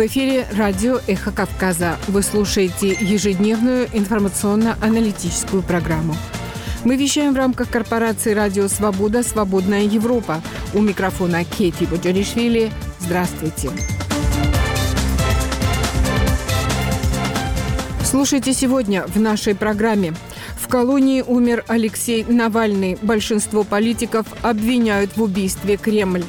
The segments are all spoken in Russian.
В эфире радио «Эхо Кавказа». Вы слушаете ежедневную информационно-аналитическую программу. Мы вещаем в рамках корпорации «Радио Свобода. Свободная Европа». У микрофона Кейти Боджаришвили. Здравствуйте. Слушайте сегодня в нашей программе. В колонии умер Алексей Навальный. Большинство политиков обвиняют в убийстве Кремль.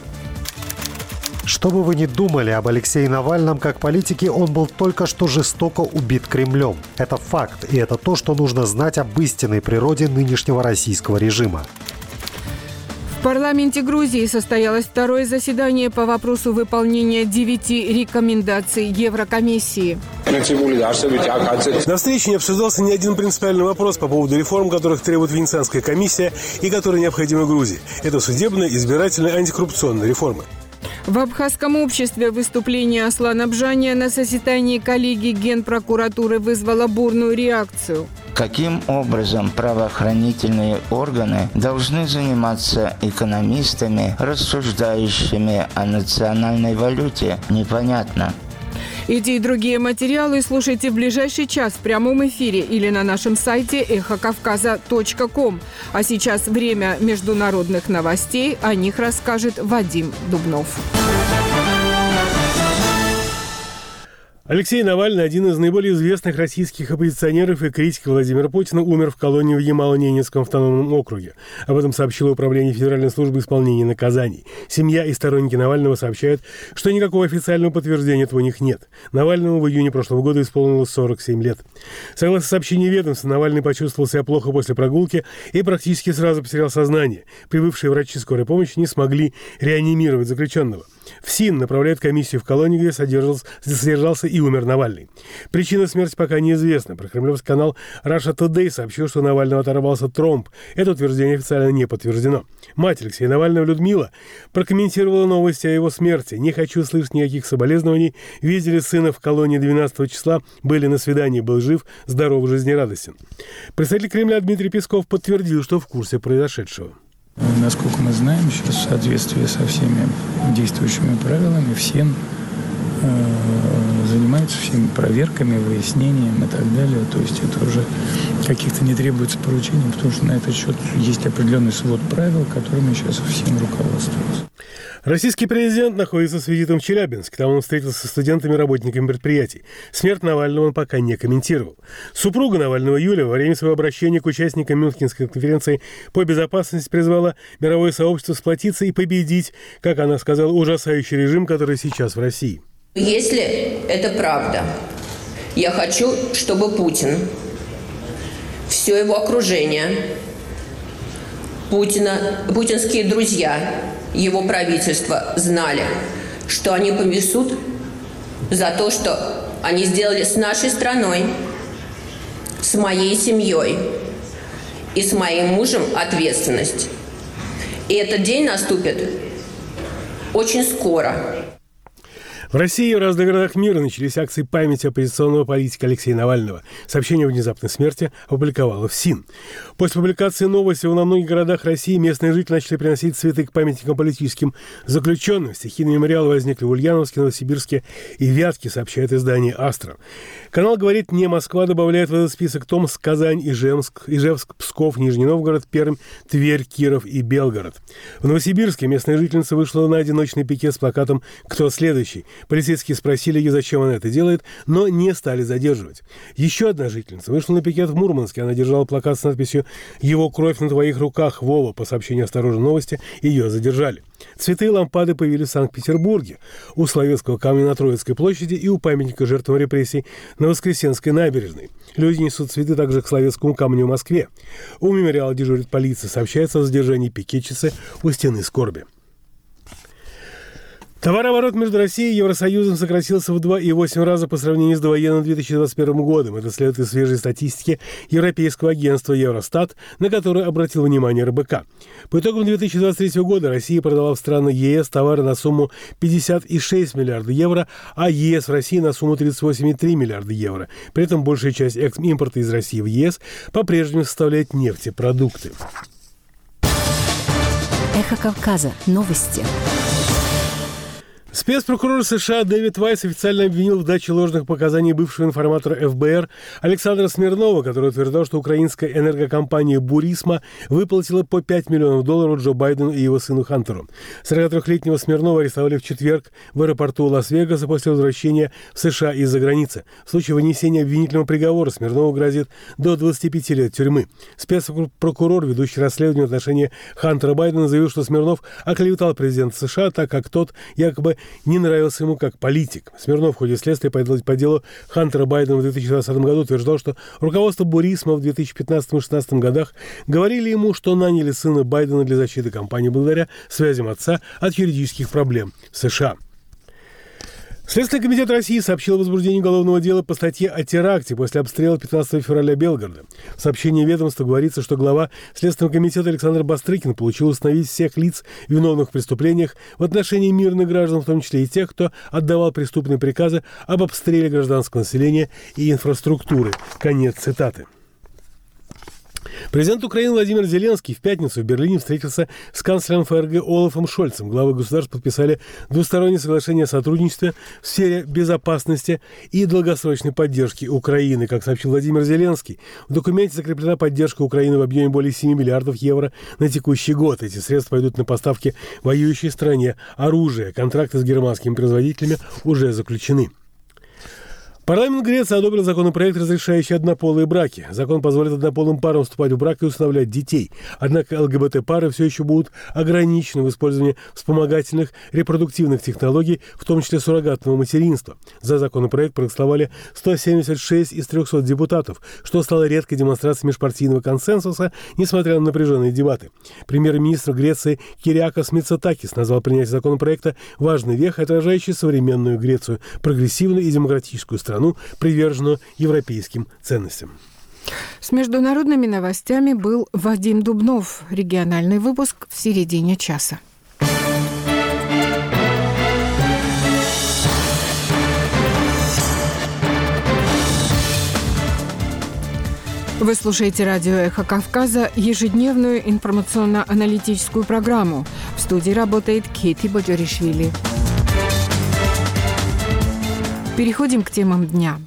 Что бы вы ни думали об Алексее Навальном как политике, он был только что жестоко убит Кремлем. Это факт, и это то, что нужно знать об истинной природе нынешнего российского режима. В парламенте Грузии состоялось второе заседание по вопросу выполнения девяти рекомендаций Еврокомиссии. На встрече не обсуждался ни один принципиальный вопрос по поводу реформ, которых требует Венецианская комиссия и которые необходимы Грузии. Это судебная, избирательная, антикоррупционная реформы. В Абхазском обществе выступление Аслана Бжания на заседании коллегии Генпрокуратуры вызвало бурную реакцию. Каким образом правоохранительные органы должны заниматься экономистами, рассуждающими о национальной валюте, непонятно. Эти и другие материалы слушайте в ближайший час в прямом эфире или на нашем сайте эхокавказа.ком. А сейчас время международных новостей. О них расскажет Вадим Дубнов. Алексей Навальный, один из наиболее известных российских оппозиционеров и критиков Владимира Путина, умер в колонии в Ямало-Ненецком автономном округе. Об этом сообщило Управление Федеральной службы исполнения наказаний. Семья и сторонники Навального сообщают, что никакого официального подтверждения этого у них нет. Навальному в июне прошлого года исполнилось 47 лет. Согласно сообщению ведомства, Навальный почувствовал себя плохо после прогулки и практически сразу потерял сознание. Прибывшие врачи скорой помощи не смогли реанимировать заключенного. В СИН направляет комиссию в колонию, где содержался, и умер Навальный. Причина смерти пока неизвестна. Прокремлевский канал Russia Today сообщил, что Навального оторвался тромб. Это утверждение официально не подтверждено. Мать Алексея Навального Людмила прокомментировала новости о его смерти. «Не хочу слышать никаких соболезнований. Видели сына в колонии 12 числа, были на свидании, был жив, здоров, жизнерадостен». Представитель Кремля Дмитрий Песков подтвердил, что в курсе произошедшего. Насколько мы знаем, сейчас в соответствии со всеми действующими правилами, всем занимаются всеми проверками, выяснением и так далее. То есть это уже каких-то не требуется поручений, потому что на этот счет есть определенный свод правил, которыми сейчас всем руководствуются. Российский президент находится с визитом в Челябинске. Там он встретился с студентами и работниками предприятий. Смерть Навального он пока не комментировал. Супруга Навального Юля во время своего обращения к участникам Мюнхенской конференции по безопасности призвала мировое сообщество сплотиться и победить, как она сказала, ужасающий режим, который сейчас в России. Если это правда, я хочу, чтобы Путин, все его окружение, Путина, путинские друзья его правительства знали, что они повесут за то, что они сделали с нашей страной, с моей семьей и с моим мужем ответственность. И этот день наступит очень скоро. В России и в разных городах мира начались акции памяти оппозиционного политика Алексея Навального. Сообщение о внезапной смерти опубликовало в СИН. После публикации новости во многих городах России местные жители начали приносить цветы к памятникам политическим заключенным. Стихийные мемориалы возникли в Ульяновске, Новосибирске и Вятке, сообщает издание «Астра». Канал говорит «Не Москва» добавляет в этот список Томск, Казань, Ижевск, Ижевск, Псков, Нижний Новгород, Пермь, Тверь, Киров и Белгород. В Новосибирске местная жительница вышла на одиночный пикет с плакатом «Кто следующий?». Полицейские спросили ее, зачем она это делает, но не стали задерживать. Еще одна жительница вышла на пикет в Мурманске. Она держала плакат с надписью «Его кровь на твоих руках, Вова». По сообщению «Осторожной новости» ее задержали. Цветы и лампады появились в Санкт-Петербурге, у Словецкого камня на Троицкой площади и у памятника жертвам репрессий на Воскресенской набережной. Люди несут цветы также к Словецкому камню в Москве. У мемориала дежурит полиция. Сообщается о задержании пикетчицы у стены скорби. Товарооборот между Россией и Евросоюзом сократился в 2,8 раза по сравнению с довоенным 2021 годом. Это следует из свежей статистики Европейского агентства Евростат, на которое обратил внимание РБК. По итогам 2023 года Россия продала в страны ЕС товары на сумму 56 миллиардов евро, а ЕС в России на сумму 38,3 миллиарда евро. При этом большая часть импорта из России в ЕС по-прежнему составляет нефтепродукты. Эхо Кавказа. Новости. Спецпрокурор США Дэвид Вайс официально обвинил в даче ложных показаний бывшего информатора ФБР Александра Смирнова, который утверждал, что украинская энергокомпания «Бурисма» выплатила по 5 миллионов долларов Джо Байдену и его сыну Хантеру. 43-летнего Смирнова арестовали в четверг в аэропорту Лас-Вегаса после возвращения в США из-за границы. В случае вынесения обвинительного приговора Смирнову грозит до 25 лет тюрьмы. Спецпрокурор, ведущий расследование в отношении Хантера Байдена, заявил, что Смирнов оклеветал президента США, так как тот якобы не нравился ему как политик. Смирнов в ходе следствия по делу Хантера Байдена в 2020 году утверждал, что руководство Бурисма в 2015 и 2016 годах говорили ему, что наняли сына Байдена для защиты кампании благодаря связям отца от юридических проблем в США. Следственный комитет России сообщил о возбуждении уголовного дела по статье о теракте после обстрела 15 февраля Белгорода. В сообщении ведомства говорится, что глава Следственного комитета Александр Бастрыкин получил установить всех лиц, виновных в преступлениях в отношении мирных граждан, в том числе и тех, кто отдавал преступные приказы об обстреле гражданского населения и инфраструктуры. Конец цитаты. Президент Украины Владимир Зеленский в пятницу в Берлине встретился с канцлером ФРГ Олафом Шольцем. Главы государств подписали двустороннее соглашение о сотрудничестве в сфере безопасности и долгосрочной поддержки Украины. Как сообщил Владимир Зеленский, в документе закреплена поддержка Украины в объеме более 7 миллиардов евро на текущий год. Эти средства пойдут на поставки воюющей стране оружия. Контракты с германскими производителями уже заключены. Парламент Греции одобрил законопроект, разрешающий однополые браки. Закон позволит однополым парам вступать в брак и усыновлять детей. Однако ЛГБТ-пары все еще будут ограничены в использовании вспомогательных репродуктивных технологий, в том числе суррогатного материнства. За законопроект проголосовали 176 из 300 депутатов, что стало редкой демонстрацией межпартийного консенсуса, несмотря на напряженные дебаты. Премьер-министр Греции Кириакос Мицотакис назвал принятие законопроекта важной вехой, отражающей современную Грецию, прогрессивную и демократическую страну страну, приверженную европейским ценностям. С международными новостями был Вадим Дубнов. Региональный выпуск в середине часа. Вы слушаете радио «Эхо Кавказа» ежедневную информационно-аналитическую программу. В студии работает Кейти Бодеришвили. Переходим к темам дня.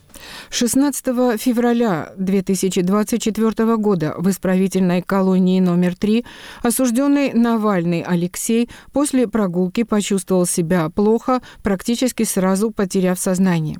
16 февраля 2024 года в исправительной колонии номер 3 осужденный Навальный Алексей после прогулки почувствовал себя плохо, практически сразу потеряв сознание.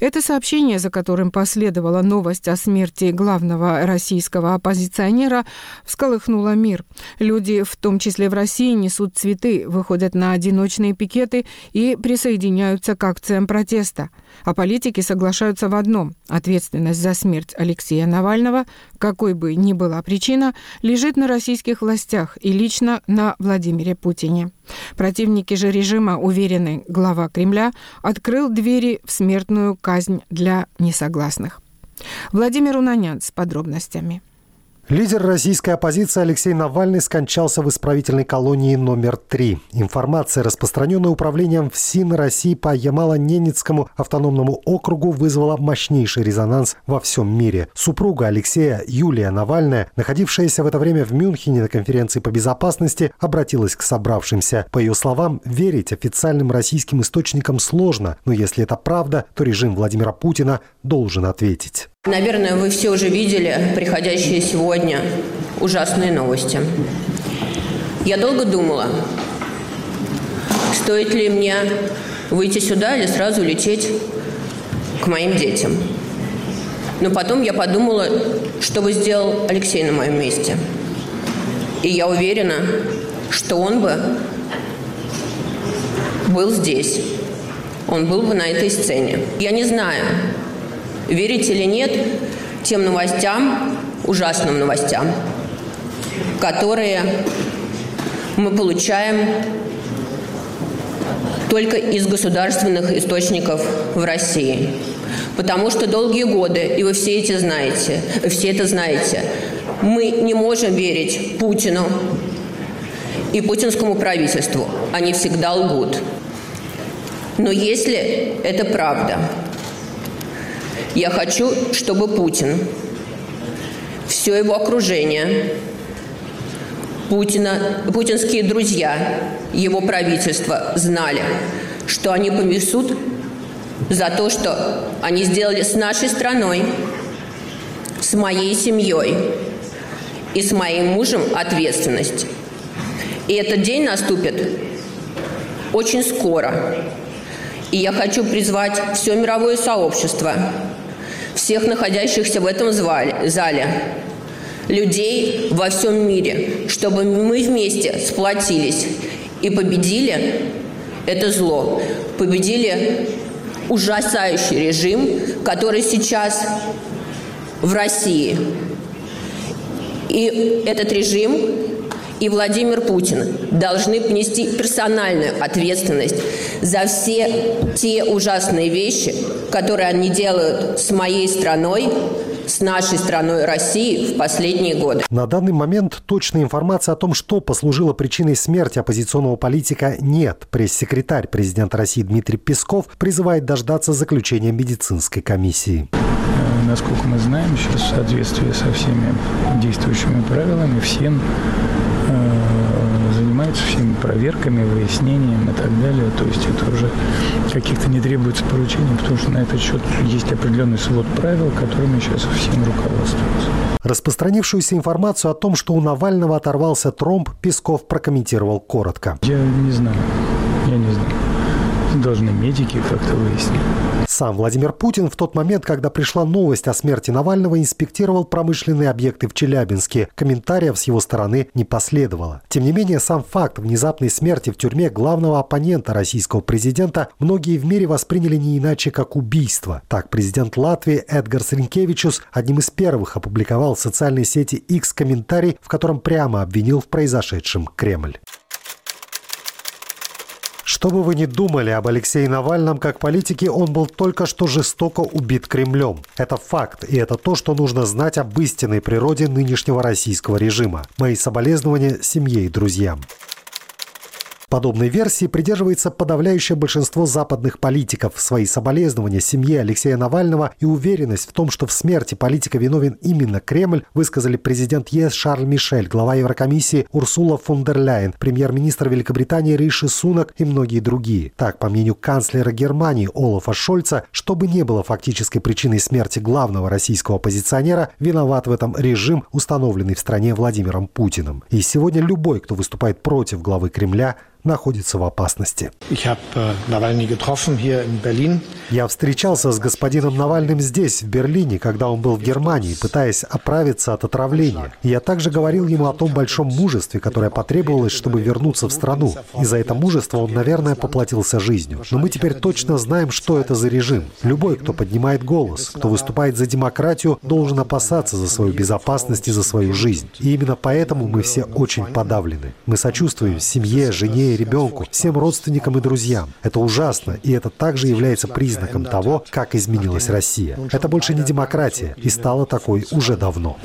Это сообщение, за которым последовала новость о смерти главного российского оппозиционера, всколыхнуло мир. Люди, в том числе в России, несут цветы, выходят на одиночные пикеты и присоединяются к акциям протеста. А политики соглашаются в одном – ответственность за смерть Алексея Навального, какой бы ни была причина, лежит на российских властях и лично на Владимире Путине. Противники же режима, уверены, глава Кремля открыл двери в смертную казнь для несогласных. Владимир Унанян с подробностями. Лидер российской оппозиции Алексей Навальный скончался в исправительной колонии номер 3. Информация, распространенная управлением ФСИН России по Ямало-Ненецкому автономному округу, вызвала мощнейший резонанс во всем мире. Супруга Алексея, Юлия Навальная, находившаяся в это время в Мюнхене на конференции по безопасности, обратилась к собравшимся. По ее словам, верить официальным российским источникам сложно, но если это правда, то режим Владимира Путина должен ответить. Наверное, вы все уже видели приходящие сегодня ужасные новости. Я долго думала, стоит ли мне выйти сюда или сразу лететь к моим детям. Но потом я подумала, что бы сделал Алексей на моем месте. И я уверена, что он бы был здесь. Он был бы на этой сцене. Я не знаю, верить или нет тем новостям, ужасным новостям, которые мы получаем только из государственных источников в России. Потому что долгие годы, и вы все эти знаете, все это знаете, мы не можем верить Путину и путинскому правительству. Они всегда лгут. Но если это правда, я хочу, чтобы Путин, все его окружение, Путина, путинские друзья, его правительство знали, что они понесут за то, что они сделали с нашей страной, с моей семьей и с моим мужем ответственность. И этот день наступит очень скоро. И я хочу призвать все мировое сообщество, всех находящихся в этом зале, людей во всем мире, чтобы мы вместе сплотились и победили это зло, победили ужасающий режим, который сейчас в России. И этот режим и Владимир Путин должны понести персональную ответственность за все те ужасные вещи, которые они делают с моей страной, с нашей страной России в последние годы. На данный момент точной информации о том, что послужило причиной смерти оппозиционного политика, нет. Пресс-секретарь президента России Дмитрий Песков призывает дождаться заключения медицинской комиссии. Э, насколько мы знаем, сейчас в соответствии со всеми действующими правилами, всем Э, занимаются всеми проверками, выяснением и так далее. То есть это уже каких-то не требуется поручений, потому что на этот счет есть определенный свод правил, которыми сейчас всем руководствуются. Распространившуюся информацию о том, что у Навального оторвался тромб, Песков прокомментировал коротко. Я не знаю. Я не знаю. Должны медики как-то выяснить. Сам Владимир Путин в тот момент, когда пришла новость о смерти Навального, инспектировал промышленные объекты в Челябинске. Комментариев с его стороны не последовало. Тем не менее, сам факт внезапной смерти в тюрьме главного оппонента российского президента многие в мире восприняли не иначе, как убийство. Так, президент Латвии Эдгар Сринкевичус одним из первых опубликовал в социальной сети X комментарий, в котором прямо обвинил в произошедшем Кремль. Что бы вы ни думали об Алексее Навальном как политике, он был только что жестоко убит Кремлем. Это факт, и это то, что нужно знать об истинной природе нынешнего российского режима. Мои соболезнования семье и друзьям. Подобной версии придерживается подавляющее большинство западных политиков. Свои соболезнования семье Алексея Навального и уверенность в том, что в смерти политика виновен именно Кремль, высказали президент ЕС Шарль Мишель, глава Еврокомиссии Урсула фон дер Ляйен, премьер-министр Великобритании Риши Сунак и многие другие. Так, по мнению канцлера Германии Олафа Шольца, чтобы не было фактической причиной смерти главного российского оппозиционера, виноват в этом режим, установленный в стране Владимиром Путиным. И сегодня любой, кто выступает против главы Кремля, находится в опасности. Äh, Я встречался с господином Навальным здесь, в Берлине, когда он был в Германии, пытаясь оправиться от отравления. Я также говорил ему о том большом мужестве, которое потребовалось, чтобы вернуться в страну. И за это мужество он, наверное, поплатился жизнью. Но мы теперь точно знаем, что это за режим. Любой, кто поднимает голос, кто выступает за демократию, должен опасаться за свою безопасность и за свою жизнь. И именно поэтому мы все очень подавлены. Мы сочувствуем семье, жене ребенку, всем родственникам и друзьям. Это ужасно, и это также является признаком того, как изменилась Россия. Это больше не демократия, и стало такой уже давно.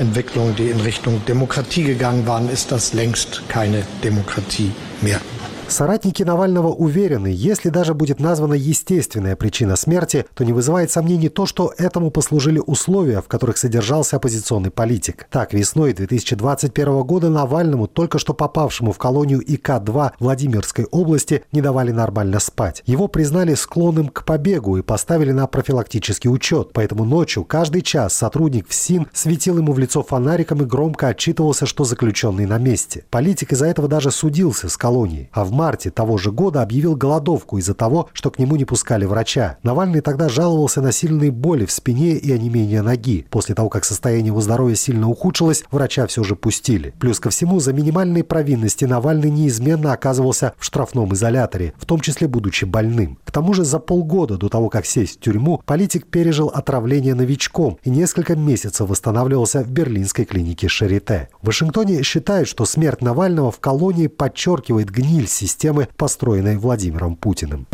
mehr. Соратники Навального уверены, если даже будет названа естественная причина смерти, то не вызывает сомнений то, что этому послужили условия, в которых содержался оппозиционный политик. Так, весной 2021 года Навальному, только что попавшему в колонию ИК-2 Владимирской области, не давали нормально спать. Его признали склонным к побегу и поставили на профилактический учет. Поэтому ночью каждый час сотрудник ФСИН светил ему в лицо фонариком и громко отчитывался, что заключенный на месте. Политик из-за этого даже судился с колонией. А в марте того же года объявил голодовку из-за того, что к нему не пускали врача. Навальный тогда жаловался на сильные боли в спине и онемение ноги. После того, как состояние его здоровья сильно ухудшилось, врача все же пустили. Плюс ко всему, за минимальные провинности Навальный неизменно оказывался в штрафном изоляторе, в том числе будучи больным. К тому же за полгода до того, как сесть в тюрьму, политик пережил отравление новичком и несколько месяцев восстанавливался в берлинской клинике Шарите. В Вашингтоне считают, что смерть Навального в колонии подчеркивает гниль системы, построенной Владимиром Путиным.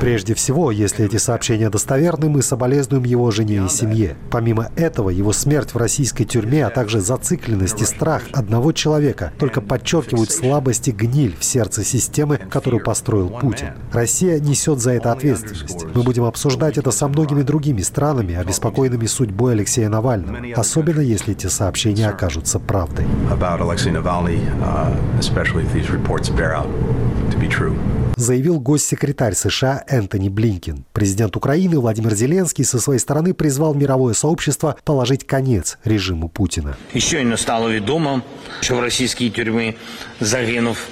Прежде всего, если эти сообщения достоверны, мы соболезнуем его жене и семье. Помимо этого, его смерть в российской тюрьме, а также зацикленность и страх одного человека только подчеркивают слабость и гниль в сердце системы, которую построил Путин. Россия несет за это ответственность. Мы будем обсуждать это со многими другими странами, обеспокоенными судьбой Алексея Навального, особенно если эти сообщения окажутся правдой заявил госсекретарь США Энтони Блинкин. Президент Украины Владимир Зеленский со своей стороны призвал мировое сообщество положить конец режиму Путина. Еще не стало ведомо, что в российские тюрьмы загинув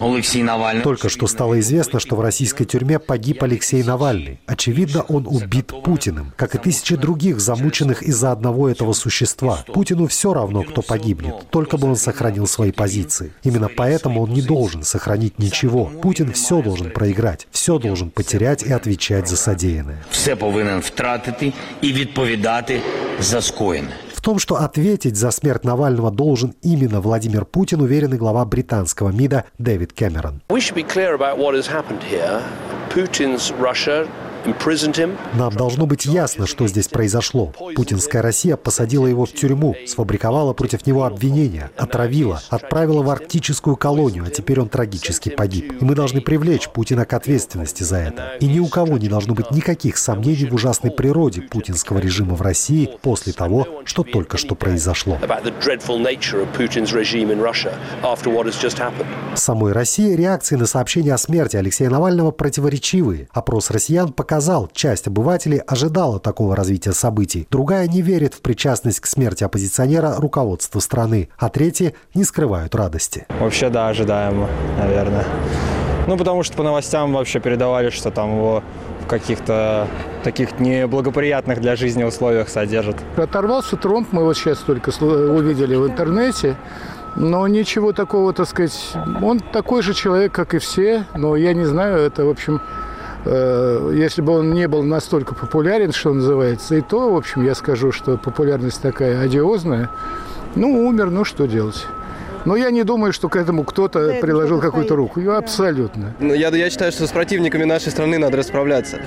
Алексей Навальный. Только что стало известно, что в российской тюрьме погиб Алексей Навальный. Очевидно, он убит Путиным, как и тысячи других замученных из-за одного этого существа. Путину все равно, кто погибнет, только бы он сохранил свои позиции. Именно поэтому он не должен сохранить ничего. Путин все должен проиграть, все должен потерять и отвечать за содеянное. Все повинен втратити и відповідати за скоєне. В том, что ответить за смерть Навального должен именно Владимир Путин, уверен глава британского МИДа Дэвид Кэмерон. Нам должно быть ясно, что здесь произошло. Путинская Россия посадила его в тюрьму, сфабриковала против него обвинения, отравила, отправила в арктическую колонию, а теперь он трагически погиб. И мы должны привлечь Путина к ответственности за это. И ни у кого не должно быть никаких сомнений в ужасной природе путинского режима в России после того, что только что произошло. В самой России реакции на сообщение о смерти Алексея Навального противоречивые. Опрос россиян показал, показал, часть обывателей ожидала такого развития событий. Другая не верит в причастность к смерти оппозиционера руководства страны, а третьи не скрывают радости. Вообще, да, ожидаемо, наверное. Ну, потому что по новостям вообще передавали, что там его в каких-то таких неблагоприятных для жизни условиях содержат. Оторвался Тромп, мы вот сейчас только увидели в интернете. Но ничего такого, так сказать, он такой же человек, как и все, но я не знаю, это, в общем, если бы он не был настолько популярен, что называется, и то, в общем, я скажу, что популярность такая одиозная. Ну, умер, ну что делать? Но я не думаю, что к этому кто-то приложил какую-то руку. Абсолютно. Ну, я, я считаю, что с противниками нашей страны надо расправляться.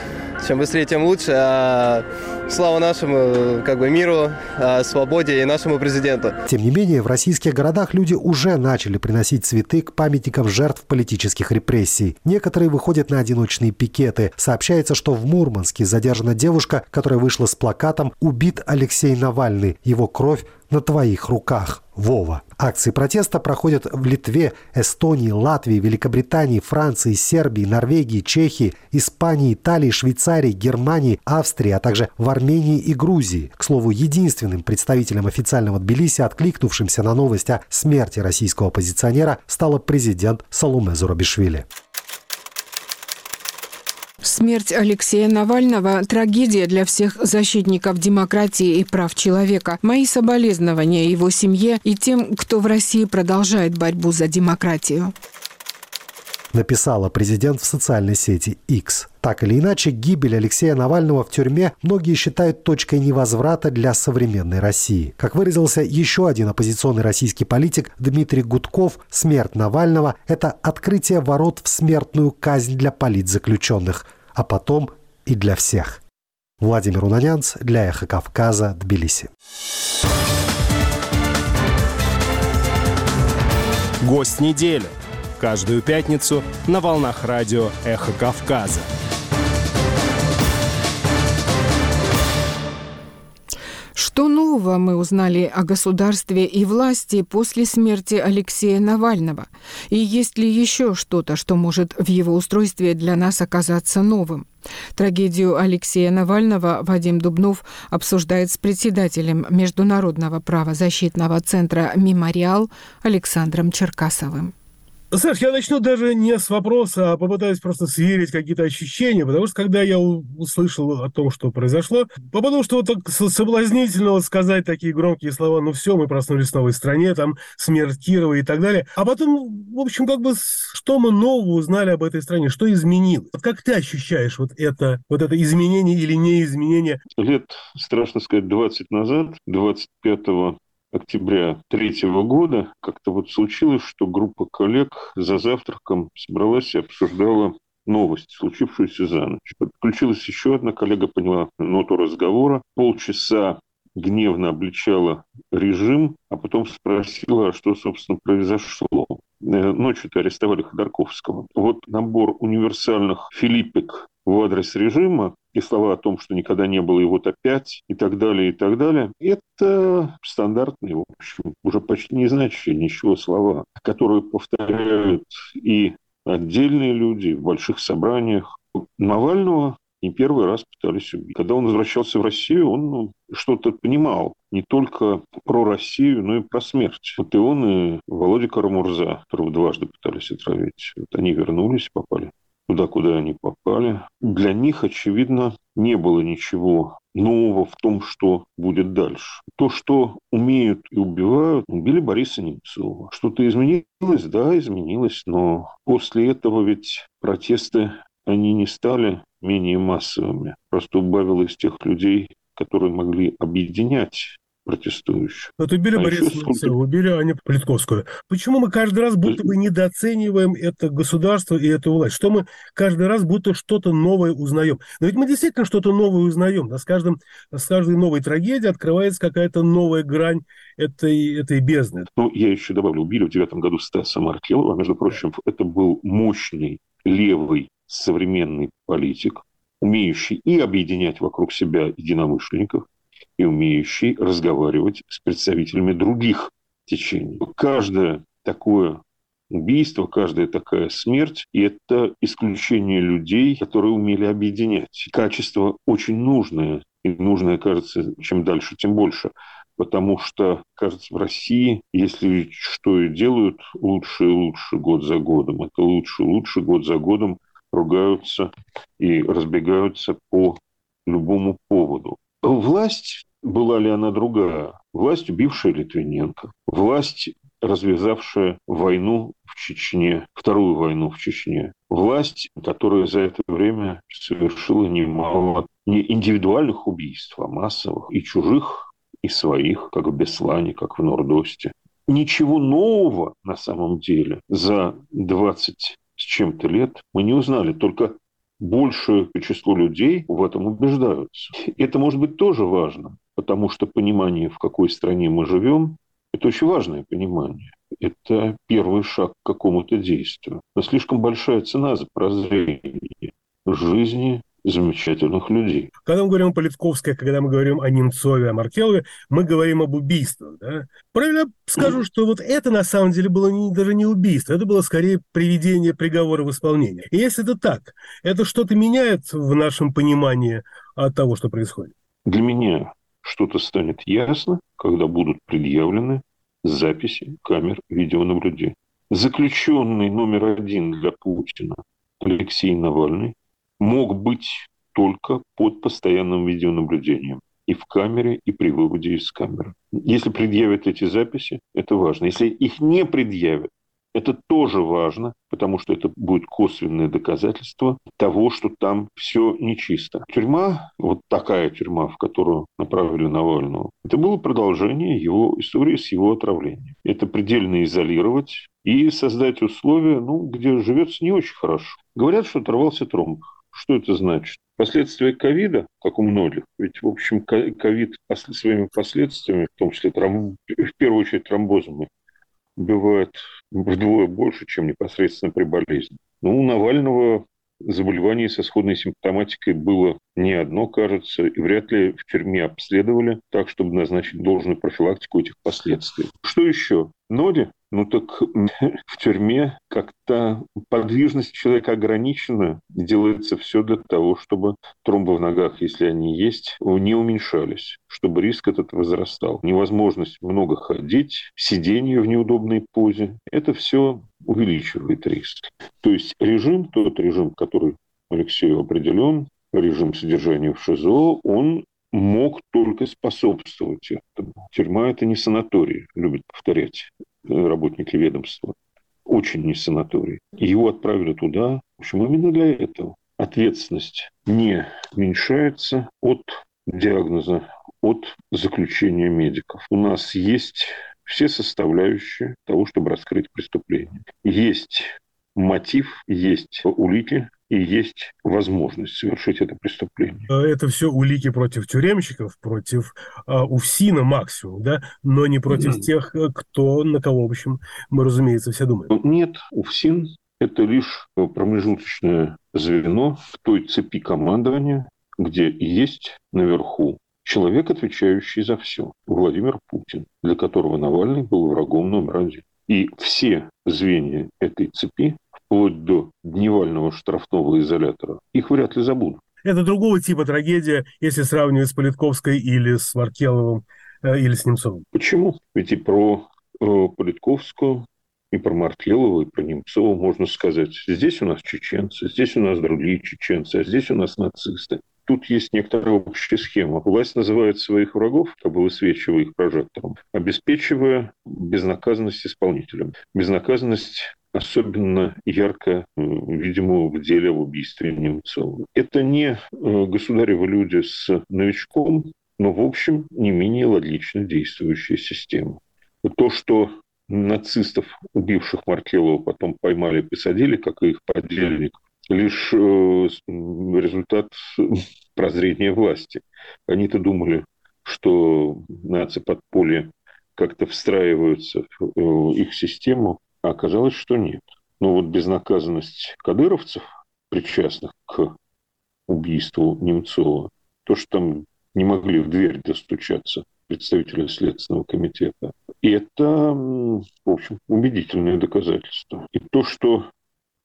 Чем быстрее, тем лучше. А слава нашему как бы, миру, а свободе и нашему президенту. Тем не менее, в российских городах люди уже начали приносить цветы к памятникам жертв политических репрессий. Некоторые выходят на одиночные пикеты. Сообщается, что в Мурманске задержана девушка, которая вышла с плакатом «Убит Алексей Навальный. Его кровь на твоих руках, Вова. Акции протеста проходят в Литве, Эстонии, Латвии, Великобритании, Франции, Сербии, Норвегии, Чехии, Испании, Италии, Швейцарии, Германии, Австрии, а также в Армении и Грузии. К слову, единственным представителем официального Тбилиси, откликнувшимся на новость о смерти российского оппозиционера, стала президент Салуме Зурабишвили. Смерть Алексея Навального – трагедия для всех защитников демократии и прав человека. Мои соболезнования его семье и тем, кто в России продолжает борьбу за демократию. Написала президент в социальной сети X. Так или иначе, гибель Алексея Навального в тюрьме многие считают точкой невозврата для современной России. Как выразился еще один оппозиционный российский политик Дмитрий Гудков, смерть Навального – это открытие ворот в смертную казнь для политзаключенных, а потом и для всех. Владимир Унанянц для «Эхо Кавказа», Тбилиси. Гость недели. Каждую пятницу на волнах радио «Эхо Кавказа». Что нового мы узнали о государстве и власти после смерти Алексея Навального? И есть ли еще что-то, что может в его устройстве для нас оказаться новым? Трагедию Алексея Навального Вадим Дубнов обсуждает с председателем Международного правозащитного центра «Мемориал» Александром Черкасовым. Саш, я начну даже не с вопроса, а попытаюсь просто сверить какие-то ощущения, потому что когда я услышал о том, что произошло, потому что вот так соблазнительно сказать такие громкие слова, ну все, мы проснулись в новой стране, там смерть Кирова и так далее. А потом, в общем, как бы что мы нового узнали об этой стране, что изменилось? Вот как ты ощущаешь вот это, вот это изменение или неизменение? Лет, страшно сказать, 20 назад, 25 октября третьего года как-то вот случилось, что группа коллег за завтраком собралась и обсуждала новость, случившуюся за ночь. Подключилась еще одна коллега, поняла ноту разговора. Полчаса гневно обличала режим, а потом спросила, а что, собственно, произошло. Э, ночью-то арестовали Ходорковского. Вот набор универсальных филиппик в адрес режима и слова о том, что никогда не было, и вот опять, и так далее, и так далее, это стандартные, в общем, уже почти не значащие ничего слова, которые повторяют и отдельные люди в больших собраниях. Навального не первый раз пытались убить. Когда он возвращался в Россию, он ну, что-то понимал не только про Россию, но и про смерть. Вот и он, и Володя Карамурза, которого дважды пытались отравить, вот они вернулись, попали туда, куда они попали. Для них, очевидно, не было ничего нового в том, что будет дальше. То, что умеют и убивают, убили Бориса Немцова. Что-то изменилось? Да, изменилось, но после этого ведь протесты, они не стали менее массовыми. Просто убавилось тех людей, которые могли объединять протестующих. Вот убили а Немцова, сколько... убили Аню Политковскую. Почему мы каждый раз будто бы недооцениваем это государство и эту власть? Что мы каждый раз будто что-то новое узнаем? Но ведь мы действительно что-то новое узнаем. Да? С, каждым, с каждой новой трагедией открывается какая-то новая грань этой, этой бездны. Ну, я еще добавлю, убили в девятом году Стаса Маркелова. Между прочим, это был мощный левый современный политик, умеющий и объединять вокруг себя единомышленников, и умеющий разговаривать с представителями других течений. Каждое такое убийство, каждая такая смерть – это исключение людей, которые умели объединять. Качество очень нужное, и нужное, кажется, чем дальше, тем больше. Потому что, кажется, в России, если что и делают лучше и лучше год за годом, это лучше и лучше год за годом ругаются и разбегаются по любому поводу. Власть, была ли она другая? Власть, убившая Литвиненко. Власть, развязавшая войну в Чечне, вторую войну в Чечне. Власть, которая за это время совершила немало не индивидуальных убийств, а массовых и чужих, и своих, как в Беслане, как в Нордосте. Ничего нового на самом деле за 20 с чем-то лет мы не узнали. Только большее число людей в этом убеждаются. Это может быть тоже важно, потому что понимание, в какой стране мы живем, это очень важное понимание. Это первый шаг к какому-то действию. Но слишком большая цена за прозрение жизни замечательных людей. Когда мы говорим о Политковской, когда мы говорим о Немцове, о Маркелове, мы говорим об убийствах. Да? Правильно скажу, что вот это на самом деле было не, даже не убийство, это было скорее приведение приговора в исполнение. И если это так, это что-то меняет в нашем понимании от того, что происходит? Для меня что-то станет ясно, когда будут предъявлены записи камер видеонаблюдения. Заключенный номер один для Путина Алексей Навальный мог быть только под постоянным видеонаблюдением и в камере, и при выводе из камеры. Если предъявят эти записи, это важно. Если их не предъявят, это тоже важно, потому что это будет косвенное доказательство того, что там все нечисто. Тюрьма, вот такая тюрьма, в которую направили Навального, это было продолжение его истории с его отравлением. Это предельно изолировать и создать условия, ну, где живется не очень хорошо. Говорят, что оторвался тромб. Что это значит? Последствия ковида, как у многих, ведь, в общем, ковид своими последствиями, в том числе тромб... в первую очередь тромбозами, бывает вдвое больше, чем непосредственно при болезни. Ну, у Навального заболеваний со сходной симптоматикой было не одно, кажется, и вряд ли в тюрьме обследовали так, чтобы назначить должную профилактику этих последствий. Что еще? Ноди? Ну так в тюрьме как-то подвижность человека ограничена. Делается все для того, чтобы тромбы в ногах, если они есть, не уменьшались, чтобы риск этот возрастал. Невозможность много ходить, сидение в неудобной позе, это все увеличивает риск. То есть режим, тот режим, который Алексею определен, режим содержания в ШИЗО, он мог только способствовать этому. Тюрьма – это не санаторий, любят повторять работники ведомства. Очень не санаторий. Его отправили туда, в общем, именно для этого. Ответственность не уменьшается от диагноза от заключения медиков. У нас есть все составляющие того, чтобы раскрыть преступление. Есть мотив, есть улики, и есть возможность совершить это преступление. Это все улики против тюремщиков, против э, УФСИНа максимум, да, но не против mm. тех, кто, на кого, в общем, мы, разумеется, все думаем. Нет, УФСИН – это лишь промежуточное звено в той цепи командования, где есть наверху человек, отвечающий за все, Владимир Путин, для которого Навальный был врагом номер один. И все звенья этой цепи, вплоть до дневального штрафного изолятора, их вряд ли забудут. Это другого типа трагедия, если сравнивать с Политковской или с Маркеловым э, или с Немцовым. Почему? Ведь и про э, Политковскую, и про Маркелова, и про Немцова можно сказать. Здесь у нас чеченцы, здесь у нас другие чеченцы, а здесь у нас нацисты тут есть некоторая общая схема. Власть называет своих врагов, как бы высвечивая их прожектором, обеспечивая безнаказанность исполнителям. Безнаказанность особенно ярко, видимо, в деле об убийстве Немцова. Это не э, государевы люди с новичком, но, в общем, не менее логично действующая система. То, что нацистов, убивших Маркелова, потом поймали и посадили, как и их подельников, лишь э, результат прозрения власти. Они-то думали, что нации подполья как-то встраиваются в их систему, а оказалось, что нет. Но вот безнаказанность кадыровцев, причастных к убийству Немцова, то, что там не могли в дверь достучаться представители Следственного комитета, это, в общем, убедительное доказательство. И то, что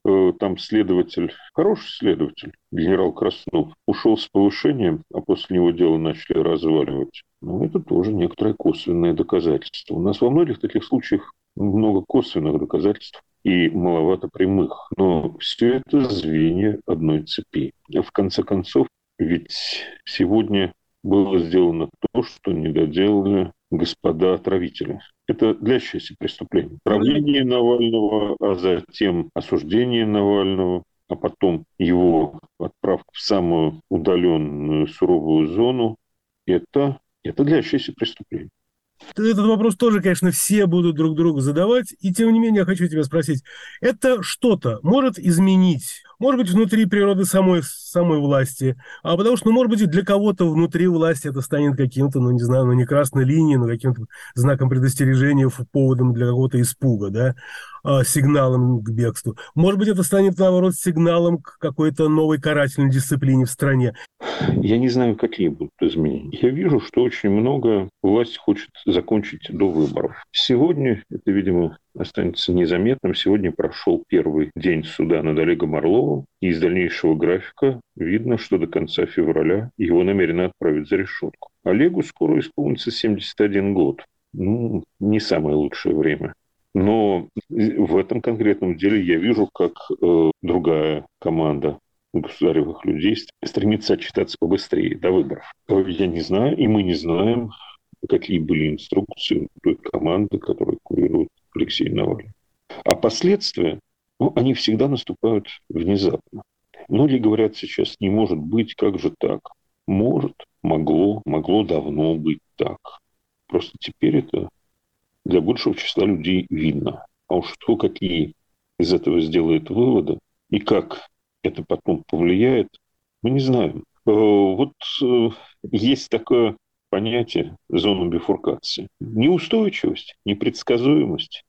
Э, там следователь, хороший следователь, генерал Краснов, ушел с повышением, а после него дело начали разваливать. Ну, это тоже некоторое косвенное доказательство. У нас во многих таких случаях много косвенных доказательств и маловато прямых. Но все это звенья одной цепи. В конце концов, ведь сегодня было сделано то, что не доделали господа отравители. Это длящееся преступление. Правление Навального, а затем осуждение Навального, а потом его отправка в самую удаленную суровую зону, это, это длящееся преступление. Этот вопрос тоже, конечно, все будут друг другу задавать. И тем не менее, я хочу тебя спросить. Это что-то может изменить может быть, внутри природы самой, самой власти, а потому что, ну, может быть, для кого-то внутри власти это станет каким-то, ну, не знаю, ну, не красной линией, но каким-то знаком предостережения, поводом для какого-то испуга, да, а, сигналом к бегству. Может быть, это станет, наоборот, сигналом к какой-то новой карательной дисциплине в стране. Я не знаю, какие будут изменения. Я вижу, что очень много власть хочет закончить до выборов. Сегодня это, видимо, останется незаметным. Сегодня прошел первый день суда над Олегом Орловым. И из дальнейшего графика видно, что до конца февраля его намерены отправить за решетку. Олегу скоро исполнится 71 год. Ну, не самое лучшее время. Но в этом конкретном деле я вижу, как э, другая команда государевых людей стремится отчитаться побыстрее до выборов. Я не знаю, и мы не знаем, какие были инструкции той команды, которая курирует Алексей Навальный. А последствия, ну, они всегда наступают внезапно. Многие говорят сейчас, не может быть, как же так? Может, могло, могло давно быть так. Просто теперь это для большего числа людей видно. А уж кто какие из этого сделает выводы и как это потом повлияет, мы не знаем. Э, вот э, есть такое понятие зону бифуркации. Неустойчивость, непредсказуемость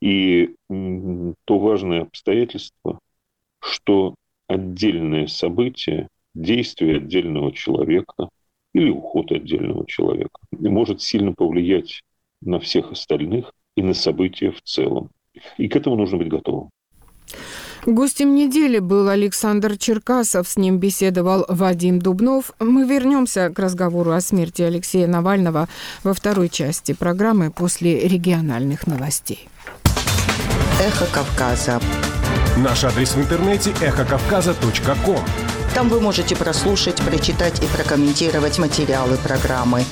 и то важное обстоятельство, что отдельное событие, действие отдельного человека или уход отдельного человека может сильно повлиять на всех остальных и на события в целом. И к этому нужно быть готовым. Гостем недели был Александр Черкасов, с ним беседовал Вадим Дубнов. Мы вернемся к разговору о смерти Алексея Навального во второй части программы после региональных новостей. Эхо Кавказа. Наш адрес в интернете эхокавказа.ком. Там вы можете прослушать, прочитать и прокомментировать материалы программы.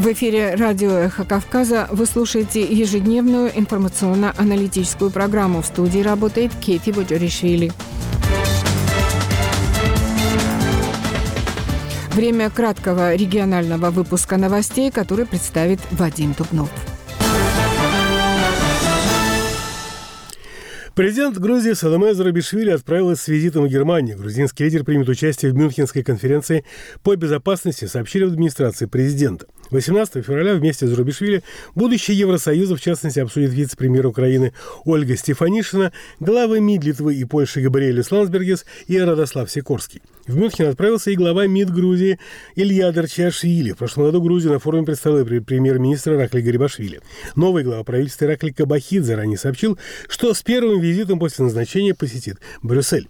В эфире радио «Эхо Кавказа» вы слушаете ежедневную информационно-аналитическую программу. В студии работает Кети Боджоришвили. Время краткого регионального выпуска новостей, который представит Вадим Дубнов. Президент Грузии Саламе Зарабишвили отправилась с визитом в Германию. Грузинский лидер примет участие в Мюнхенской конференции по безопасности, сообщили в администрации президента. 18 февраля вместе с Зурабишвили будущее Евросоюза, в частности, обсудит вице-премьер Украины Ольга Стефанишина, главы МИД Литвы и Польши Габриэль Слансбергес и Радослав Сикорский. В Мюнхен отправился и глава МИД Грузии Илья Дарчашвили. В прошлом году Грузию на форуме представил премьер-министр Ракли Гарибашвили. Новый глава правительства Ракли Кабахидзе ранее сообщил, что с первым визитом после назначения посетит Брюссель.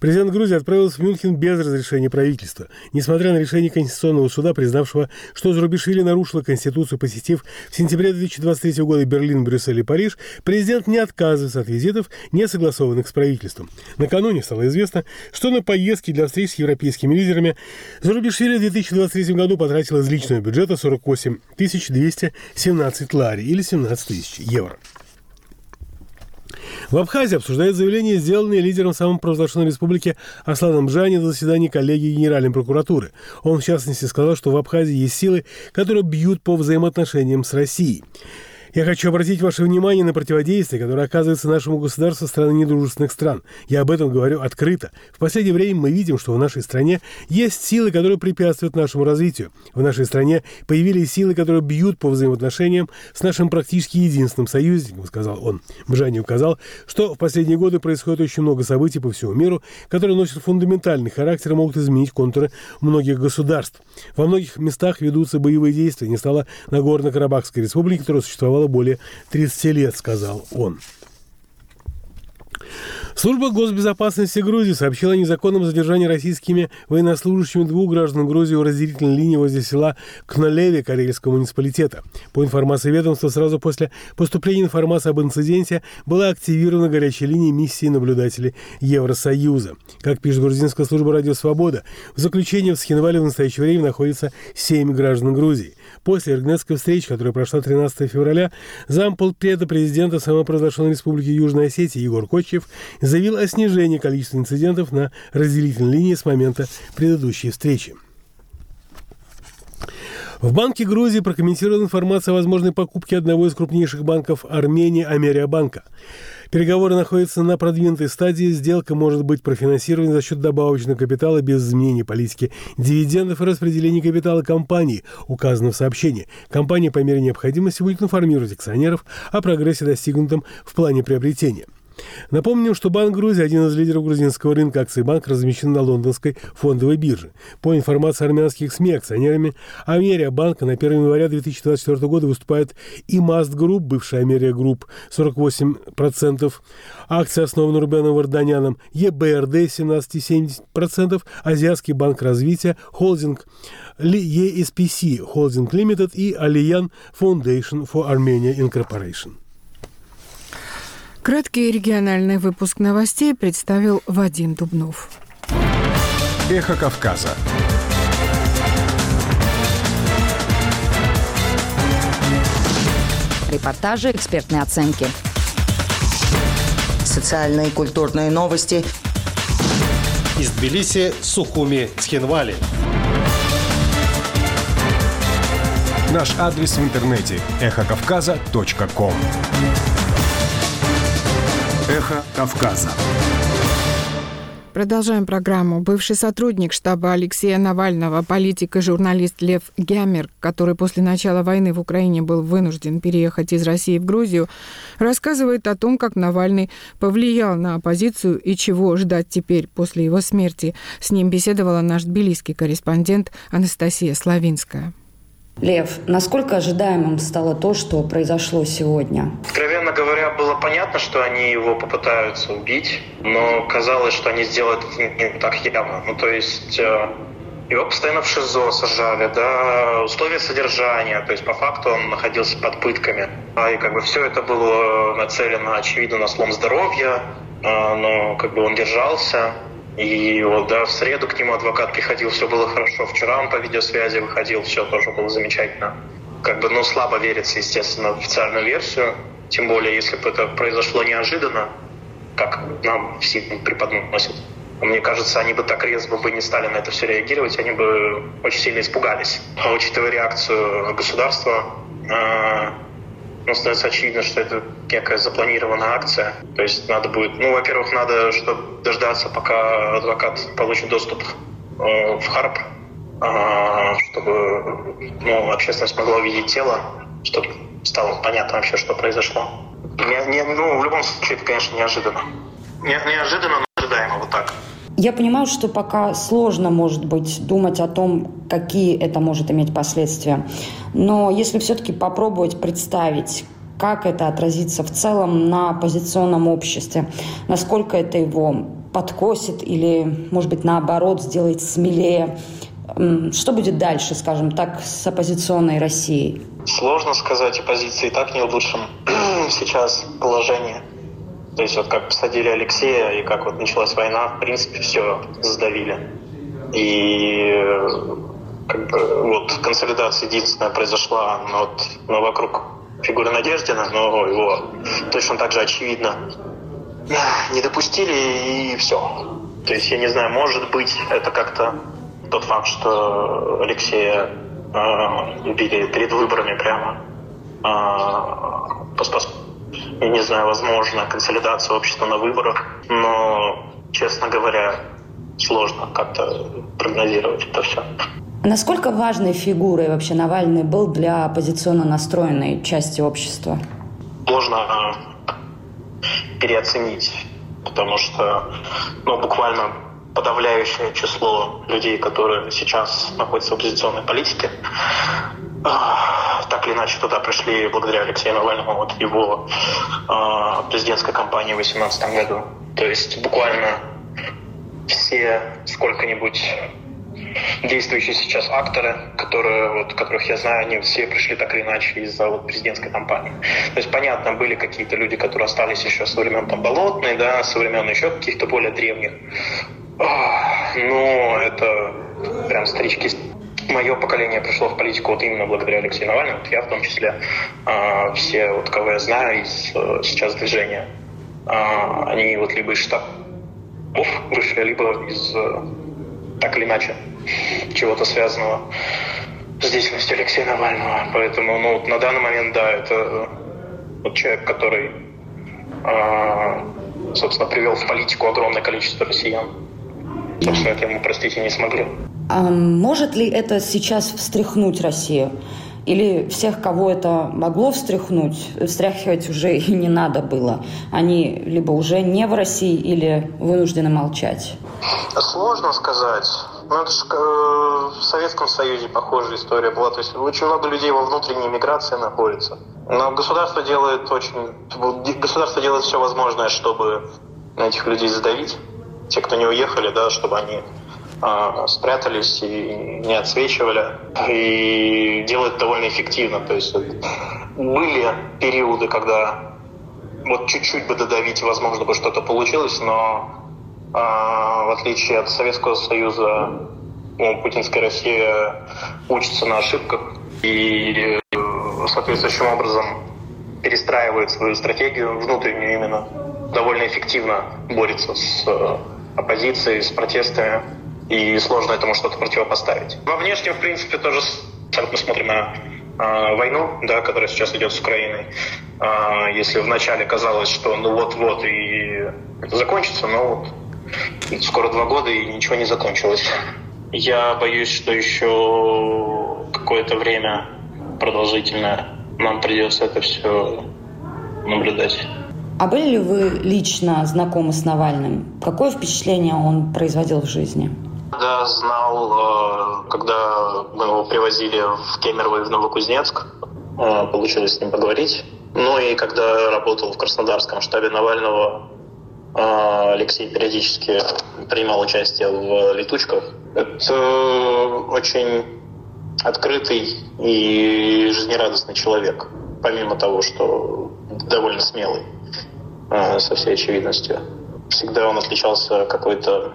Президент Грузии отправился в Мюнхен без разрешения правительства. Несмотря на решение Конституционного суда, признавшего, что Зурабишвили нарушила Конституцию, посетив в сентябре 2023 года Берлин, Брюссель и Париж, президент не отказывается от визитов, не согласованных с правительством. Накануне стало известно, что на поездки для встреч с европейскими лидерами Зурабишвили в 2023 году потратил из личного бюджета 48 217 лари или 17 тысяч евро. В Абхазии обсуждают заявление, сделанное лидером самопровозглашенной республики Асланом Бжани на заседании коллегии Генеральной прокуратуры. Он, в частности, сказал, что в Абхазии есть силы, которые бьют по взаимоотношениям с Россией. Я хочу обратить ваше внимание на противодействие, которое оказывается нашему государству со стороны недружественных стран. Я об этом говорю открыто. В последнее время мы видим, что в нашей стране есть силы, которые препятствуют нашему развитию. В нашей стране появились силы, которые бьют по взаимоотношениям с нашим практически единственным союзником, сказал он. Бжани указал, что в последние годы происходит очень много событий по всему миру, которые носят фундаментальный характер и могут изменить контуры многих государств. Во многих местах ведутся боевые действия. Не стало Нагорно-Карабахской республики, которая существовала существовало более 30 лет, сказал он. Служба госбезопасности Грузии сообщила о незаконном задержании российскими военнослужащими двух граждан Грузии у разделительной линии возле села Кнолеве Карельского муниципалитета. По информации ведомства, сразу после поступления информации об инциденте была активирована горячая линия миссии наблюдателей Евросоюза. Как пишет грузинская служба «Радио Свобода», в заключении в Схинвале в настоящее время находится семь граждан Грузии. После Иргнетской встречи, которая прошла 13 февраля, замполпреда президента самопровозглашенной республики Южной Осетии Егор Кочев заявил о снижении количества инцидентов на разделительной линии с момента предыдущей встречи. В Банке Грузии прокомментировала информацию о возможной покупке одного из крупнейших банков Армении Америабанка. Переговоры находятся на продвинутой стадии. Сделка может быть профинансирована за счет добавочного капитала без изменения политики дивидендов и распределения капитала компании, указано в сообщении. Компания по мере необходимости будет информировать акционеров о прогрессе, достигнутом в плане приобретения. Напомним, что Банк Грузии, один из лидеров грузинского рынка акций банк, размещен на лондонской фондовой бирже. По информации армянских СМИ, акционерами Америабанка на 1 января 2024 года выступает Imast Group, бывшая Ameria Group, 48%, основанная Рубеном Варданяном, ЕБРД 17,7%, Азиатский банк развития, холдинг ESPS Holding Limited и Afeyan Foundation for Armenia Incorporation. Краткий региональный выпуск новостей представил Вадим Дубнов. Эхо Кавказа. Репортажи, экспертные оценки. Социальные и культурные новости. Из Тбилиси, Сухуми, Цхинвали. Наш адрес в интернете – эхокавказа.ком Эхо Кавказа. Продолжаем программу. Бывший сотрудник штаба Алексея Навального, политик и журналист Лев Гямер, который после начала войны в Украине был вынужден переехать из России в Грузию, рассказывает о том, как Навальный повлиял на оппозицию и чего ждать теперь после его смерти. С ним беседовала наш тбилисский корреспондент Анастасия Славинская. Лев, насколько ожидаемым стало то, что произошло сегодня? Откровенно говоря, понятно, что они его попытаются убить, но казалось, что они сделают не так явно. Ну, то есть э, его постоянно в ШИЗО сажали, да, условия содержания, то есть по факту он находился под пытками. А, и как бы все это было нацелено, очевидно, на слом здоровья, а, но как бы он держался. И вот, да, в среду к нему адвокат приходил, все было хорошо. Вчера он по видеосвязи выходил, все тоже было замечательно. как бы, ну, слабо верится, естественно, в официальную версию. Тем более, если бы это произошло неожиданно, как нам все преподносят. Мне кажется, они бы так резво бы не стали на это все реагировать, они бы очень сильно испугались. А учитывая реакцию государства, э, ну, становится очевидно, что это некая запланированная акция. То есть надо будет, ну, во-первых, надо чтобы дождаться, пока адвокат получит доступ э, в ХАРП, э, чтобы ну, общественность могла увидеть тело, чтобы стало понятно вообще, что произошло. Не, не, ну, в любом случае, это, конечно, неожиданно. Не, неожиданно, но ожидаемо, вот так. Я понимаю, что пока сложно, может быть, думать о том, какие это может иметь последствия. Но если все-таки попробовать представить, как это отразится в целом на оппозиционном обществе, насколько это его подкосит или, может быть, наоборот, сделает смелее, что будет дальше, скажем так, с оппозиционной Россией? Сложно сказать, оппозиция и так не в лучшем сейчас положении. То есть вот как посадили Алексея и как вот началась война, в принципе, все сдавили. И как бы вот консолидация единственная произошла но вот, но вокруг фигуры Надеждина, но его точно так же очевидно не допустили и все. То есть я не знаю, может быть, это как-то тот факт, что Алексея э, убили перед выборами прямо э, я не знаю, возможно, консолидация общества на выборах, но, честно говоря, сложно как-то прогнозировать это все. Насколько важной фигурой вообще Навальный был для оппозиционно настроенной части общества? Можно переоценить, потому что ну, буквально подавляющее число людей, которые сейчас находятся в оппозиционной политике, так или иначе туда пришли благодаря Алексею Навальному, вот его э, президентской кампании в 2018 году. То есть буквально все сколько-нибудь действующие сейчас акторы, которые, вот, которых я знаю, они все пришли так или иначе из-за вот, президентской кампании. То есть, понятно, были какие-то люди, которые остались еще со времен там, Болотной, да, со времен еще каких-то более древних. Но это прям старички мое поколение пришло в политику вот именно благодаря Алексею Навальному. Вот я в том числе. А, все, вот, кого я знаю из э, сейчас движения, а, они вот либо из штабов вышли, либо из э, так или иначе чего-то связанного с деятельностью Алексея Навального. Поэтому ну, на данный момент, да, это э, вот человек, который, а, собственно, привел в политику огромное количество россиян. Собственно, это ему простить и не смогли. А может ли это сейчас встряхнуть Россию? Или всех, кого это могло встряхнуть, встряхивать уже и не надо было? Они либо уже не в России, или вынуждены молчать? Сложно сказать. Ну, это же э, в Советском Союзе похожая история была. То есть очень много людей во внутренней миграции находится. Но государство делает очень... Государство делает все возможное, чтобы на этих людей задавить. Те, кто не уехали, да, чтобы они а, спрятались и не отсвечивали. И делают довольно эффективно. То есть были периоды, когда вот чуть-чуть бы додавить, возможно, бы что-то получилось, но а, в отличие от Советского Союза, ну, путинская Россия учится на ошибках и соответствующим образом перестраивает свою стратегию, внутреннюю именно, довольно эффективно борется с оппозицией, с протестами и сложно этому что-то противопоставить. Во внешнем, в принципе, тоже мы смотрим на э, войну, да, которая сейчас идет с Украиной. Э, если вначале казалось, что ну вот-вот и это закончится, но вот скоро два года и ничего не закончилось. Я боюсь, что еще какое-то время продолжительное нам придется это все наблюдать. А были ли вы лично знакомы с Навальным? Какое впечатление он производил в жизни? Да, знал, э, когда мы его привозили в Кемерово и в Новокузнецк, э, получилось с ним поговорить. Ну и когда работал в Краснодарском штабе Навального, э, Алексей периодически принимал участие в летучках. Это очень открытый и жизнерадостный человек, помимо того, что довольно смелый, со всей очевидностью. Всегда он отличался какой-то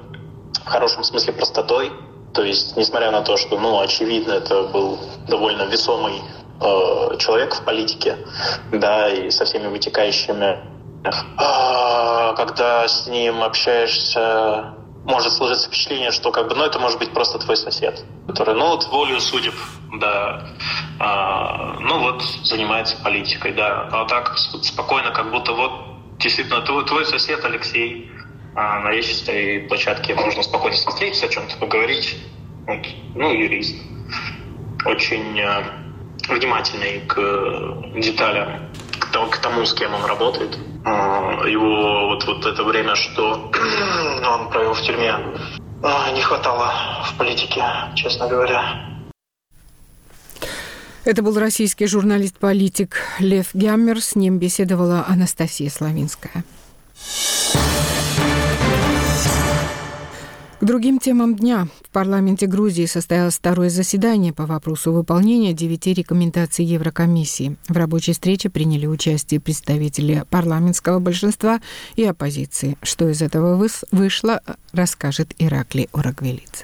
в хорошем смысле простотой. То есть, несмотря на то, что, ну, очевидно, это был довольно весомый э, человек в политике, да, и со всеми вытекающими. А, когда с ним общаешься, может сложиться впечатление, что как бы, ну, это может быть просто твой сосед, который, ну, вот волю судеб, да, а, ну, вот занимается политикой, да, а так спокойно, как будто вот действительно твой, твой сосед Алексей а на речистой площадке можно спокойно встретиться, о чем-то поговорить. Вот. Ну, юрист. Очень э, внимательный к деталям, к тому, к тому, с кем он работает. Э, его вот, вот это время, что он провел в тюрьме, э, не хватало в политике, честно говоря. Это был российский журналист-политик Лев Гяммер. С ним беседовала Анастасия Славинская. К другим темам дня. В парламенте Грузии состоялось второе заседание по вопросу выполнения девяти рекомендаций Еврокомиссии. В рабочей встрече приняли участие представители парламентского большинства и оппозиции. Что из этого вышло, расскажет Иракли Урагвелица.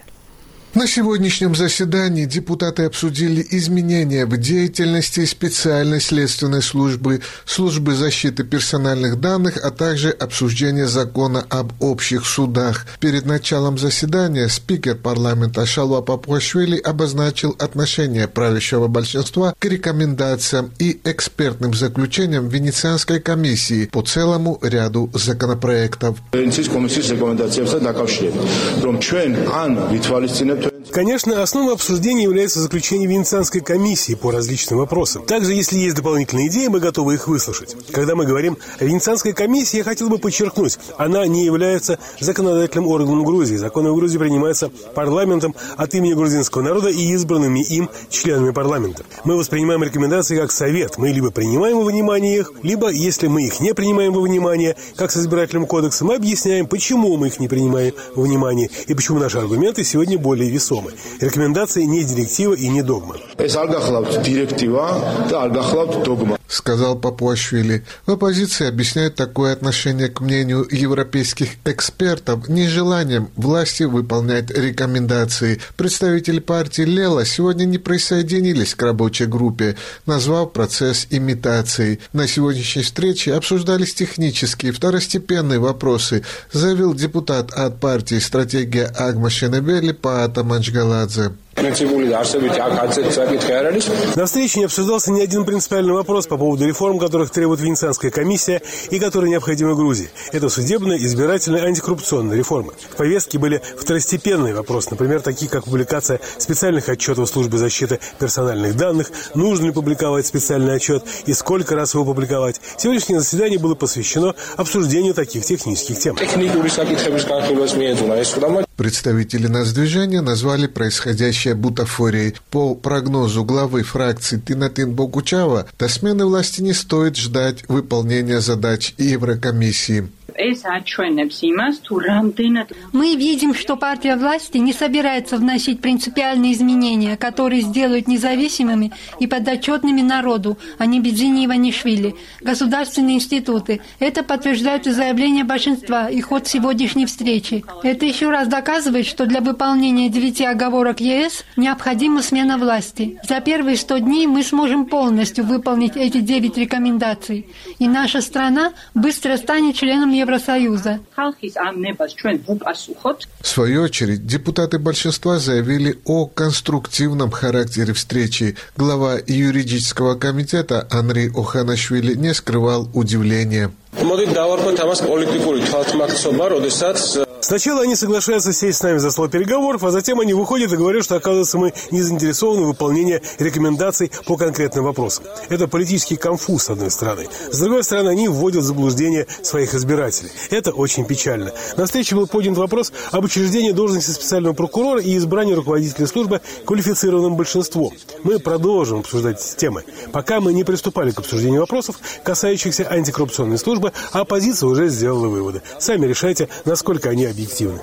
На сегодняшнем заседании депутаты обсудили изменения в деятельности специальной следственной службы, службы защиты персональных данных, а также обсуждение закона об общих судах. Перед началом заседания спикер парламента Шалва Папуашвили обозначил отношение правящего большинства к рекомендациям и экспертным заключениям Венецианской комиссии по целому ряду законопроектов. Конечно, основой обсуждения является заключение Венецианской комиссии по различным вопросам. Также, если есть дополнительные идеи, мы готовы их выслушать. Когда мы говорим о Венецианской комиссии, я хотел бы подчеркнуть, она не является законодательным органом Грузии. Законы в Грузии принимаются парламентом от имени грузинского народа и избранными им членами парламента. Мы воспринимаем рекомендации как совет. Мы либо принимаем во внимание их, либо, если мы их не принимаем во внимание, как с избирательным кодексом, мы объясняем, почему мы их не принимаем во внимание и почему наши аргументы сегодня более весомы. Рекомендации не директива и не догма. Сказал Папуашвили. В оппозиции объясняют такое отношение к мнению европейских экспертов нежеланием власти выполнять рекомендации. Представители партии Лела сегодня не присоединились к рабочей группе, назвав процесс имитацией. На сегодняшней встрече обсуждались технические второстепенные вопросы, заявил депутат от партии «Стратегия Агма Шенебели» Паата Манчгаладзе. На встрече не обсуждался ни один принципиальный вопрос по поводу реформ, которых требует Венецианская комиссия и которые необходимы Грузии. Это судебная, избирательная, антикоррупционная реформы. В повестке были второстепенные вопросы, например, такие как публикация специальных отчетов службы защиты персональных данных, нужно ли публиковать специальный отчет и сколько раз его публиковать. Сегодняшнее заседание было посвящено обсуждению таких технических тем. Представители нас движения назвали происходящее бутафорией. По прогнозу главы фракции Тинатин Богучава, до смены власти не стоит ждать выполнения задач Еврокомиссии. Мы видим, что партия власти не собирается вносить принципиальные изменения, которые сделают независимыми и подотчетными народу, а не Бедзини Иванишвили, государственные институты. Это подтверждают и заявления большинства и ход сегодняшней встречи. Это еще раз доказывает, что для выполнения девяти оговорок ЕС необходима смена власти. За первые сто дней мы сможем полностью выполнить эти девять рекомендаций, и наша страна быстро станет членом Евросоюза. В свою очередь, депутаты большинства заявили о конструктивном характере встречи. Глава юридического комитета Андрей Оханашвили не скрывал удивления. Сначала они соглашаются сесть с нами за стол переговоров, а затем они выходят и говорят, что, оказывается, мы не заинтересованы в выполнении рекомендаций по конкретным вопросам. Это политический конфуз, с одной стороны. С другой стороны, они вводят в заблуждение своих избирателей. Это очень печально. На встрече был поднят вопрос об учреждении должности специального прокурора и избрании руководителя службы квалифицированным большинством. Мы продолжим обсуждать эти темы. Пока мы не приступали к обсуждению вопросов, касающихся антикоррупционной службы, а оппозиция уже сделала выводы. Сами решайте, насколько они объективны.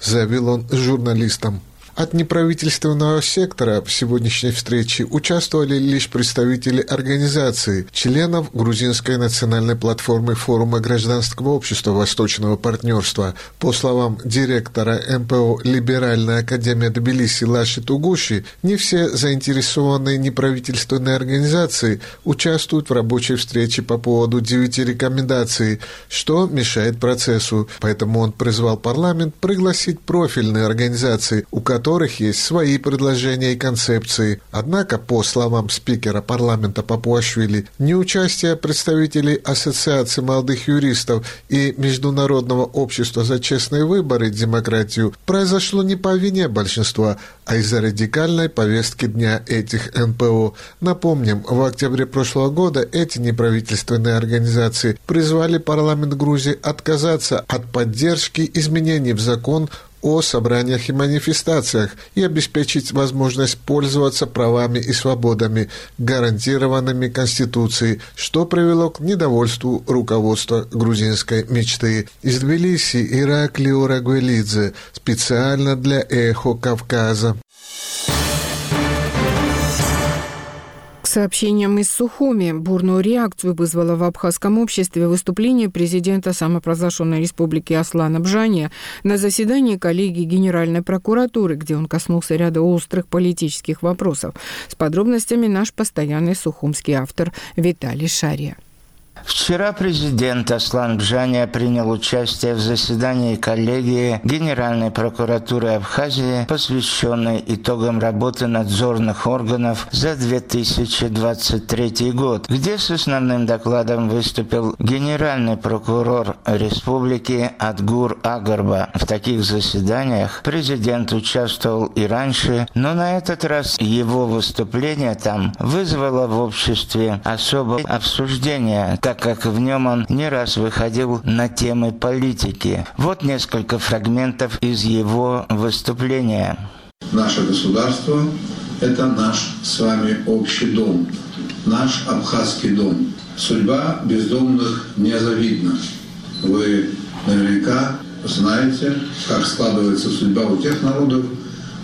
Заявил он журналистам. От неправительственного сектора в сегодняшней встрече участвовали лишь представители организации, членов Грузинской национальной платформы Форума гражданского общества Восточного партнерства. По словам директора МПО «Либеральная академия Тбилиси» Лаши Тугуши, не все заинтересованные неправительственные организации участвуют в рабочей встрече по поводу девяти рекомендаций, что мешает процессу. Поэтому он призвал парламент пригласить профильные организации, у которых есть свои предложения и концепции. Однако, по словам спикера парламента Папуашвили, неучастие представителей Ассоциации молодых юристов и Международного общества за честные выборы и демократию произошло не по вине большинства, а из-за радикальной повестки дня этих НПО. Напомним, в октябре прошлого года эти неправительственные организации призвали парламент Грузии отказаться от поддержки изменений в закон о собраниях и манифестациях и обеспечить возможность пользоваться правами и свободами, гарантированными Конституцией, что привело к недовольству руководства грузинской мечты. Из Тбилиси Ираклио Рагуэлидзе специально для «Эхо Кавказа». Сообщениям из Сухуми бурную реакцию вызвало в абхазском обществе выступление президента самопровозглашенной республики Аслана Бжания на заседании коллегии Генеральной прокуратуры, где он коснулся ряда острых политических вопросов. С подробностями наш постоянный сухумский автор Виталий Шария. Вчера президент Аслан Бжания принял участие в заседании коллегии Генеральной прокуратуры Абхазии, посвященной итогам работы надзорных органов за 2023 год, где с основным докладом выступил генеральный прокурор республики Адгур Агарба. В таких заседаниях президент участвовал и раньше, но на этот раз его выступление там вызвало в обществе особое обсуждение, так как в нем он не раз выходил на темы политики. Вот несколько фрагментов из его выступления. Наше государство – это наш с вами общий дом, наш абхазский дом. Судьба бездомных незавидна. Вы наверняка знаете, как складывается судьба у тех народов,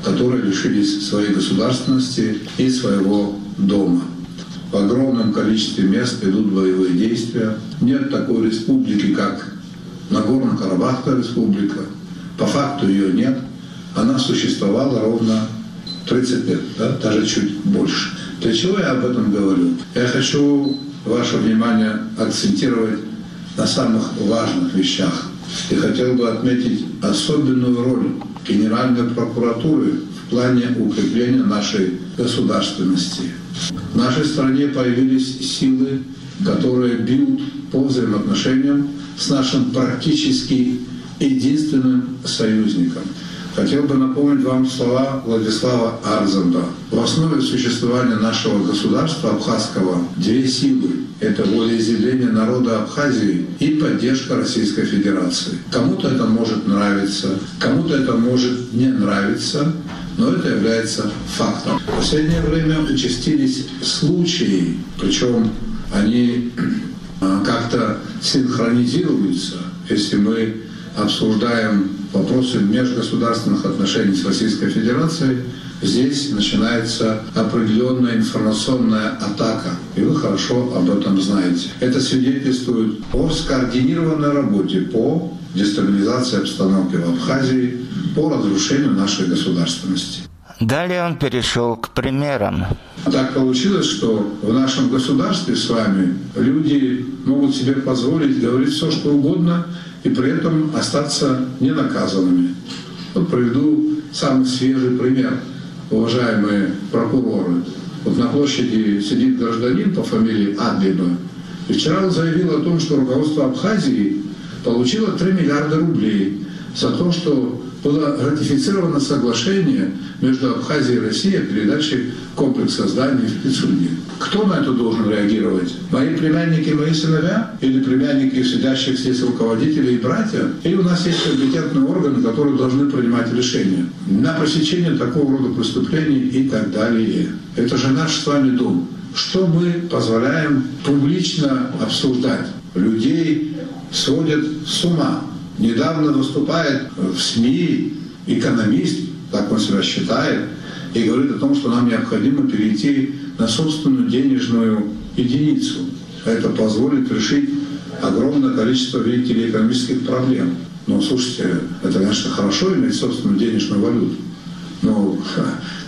которые лишились своей государственности и своего дома в огромном количестве мест идут боевые действия. Нет такой республики, как Нагорно-Карабахская республика. По факту ее нет. Она существовала ровно 30 лет, да? даже чуть больше. Для чего я об этом говорю? Я хочу ваше внимание акцентировать на самых важных вещах. И хотел бы отметить особенную роль Генеральной прокуратуры в плане укрепления нашей государственности. В нашей стране появились силы, которые бьют по взаимоотношениям с нашим практически единственным союзником. Хотел бы напомнить вам слова Владислава Арзанда. В основе существования нашего государства абхазского две силы. Это волеизъявление народа Абхазии и поддержка Российской Федерации. Кому-то это может нравиться, кому-то это может не нравиться, но это является фактом. В последнее время участились случаи, причем они а, как-то синхронизируются, если мы обсуждаем вопросы межгосударственных отношений с Российской Федерацией, здесь начинается определенная информационная атака. И вы хорошо об этом знаете. Это свидетельствует о скоординированной работе по дестабилизации обстановки в Абхазии, по разрушению нашей государственности. Далее он перешел к примерам. Так получилось, что в нашем государстве с вами люди могут себе позволить говорить все, что угодно, и при этом остаться ненаказанными. Вот приведу самый свежий пример, уважаемые прокуроры. Вот на площади сидит гражданин по фамилии Адлиба, и вчера он заявил о том, что руководство Абхазии получило 3 миллиарда рублей за то, что было ратифицировано соглашение между Абхазией и Россией о передаче комплекса зданий в Пицунде. Кто на это должен реагировать? Мои племянники, мои сыновья? Или племянники сидящих здесь руководителей и братья? Или у нас есть компетентные органы, которые должны принимать решения на пресечение такого рода преступлений и так далее? Это же наш с вами дом. Что мы позволяем публично обсуждать? Людей сводят с ума. Недавно выступает в СМИ экономист, так он себя считает, и говорит о том, что нам необходимо перейти на собственную денежную единицу. Это позволит решить огромное количество, видите ли, экономических проблем. Но, слушайте, это, конечно, хорошо иметь собственную денежную валюту. Но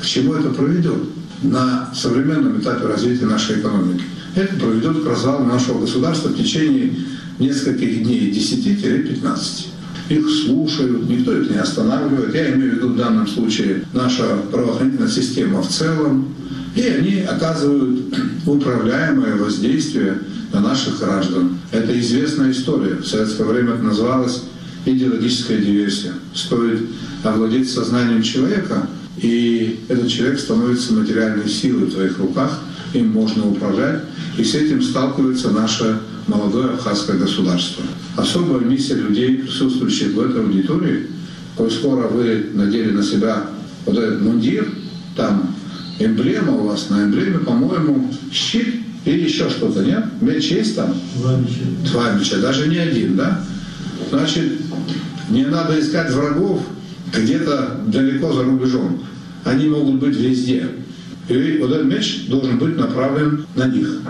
к чему это приведет на современном этапе развития нашей экономики? Это приведет к развалу нашего государства в течение нескольких дней, 10-15 их слушают, никто их не останавливает. Я имею в виду в данном случае наша правоохранительная система в целом. И они оказывают управляемое воздействие на наших граждан. Это известная история. В советское время это называлось идеологическая диверсия. Стоит овладеть сознанием человека, и этот человек становится материальной силой в твоих руках, им можно управлять, и с этим сталкивается наше молодое абхазское государство. Особая миссия людей, присутствующих в этой аудитории, коль скоро вы надели на себя вот этот мундир, там эмблема у вас, на эмблеме, по-моему, щит или еще что-то, нет? Меч есть там? Два меча. Два меча, даже не один, да? Значит, не надо искать врагов где-то далеко за рубежом. Они могут быть везде. И вот этот меч должен быть направлен на них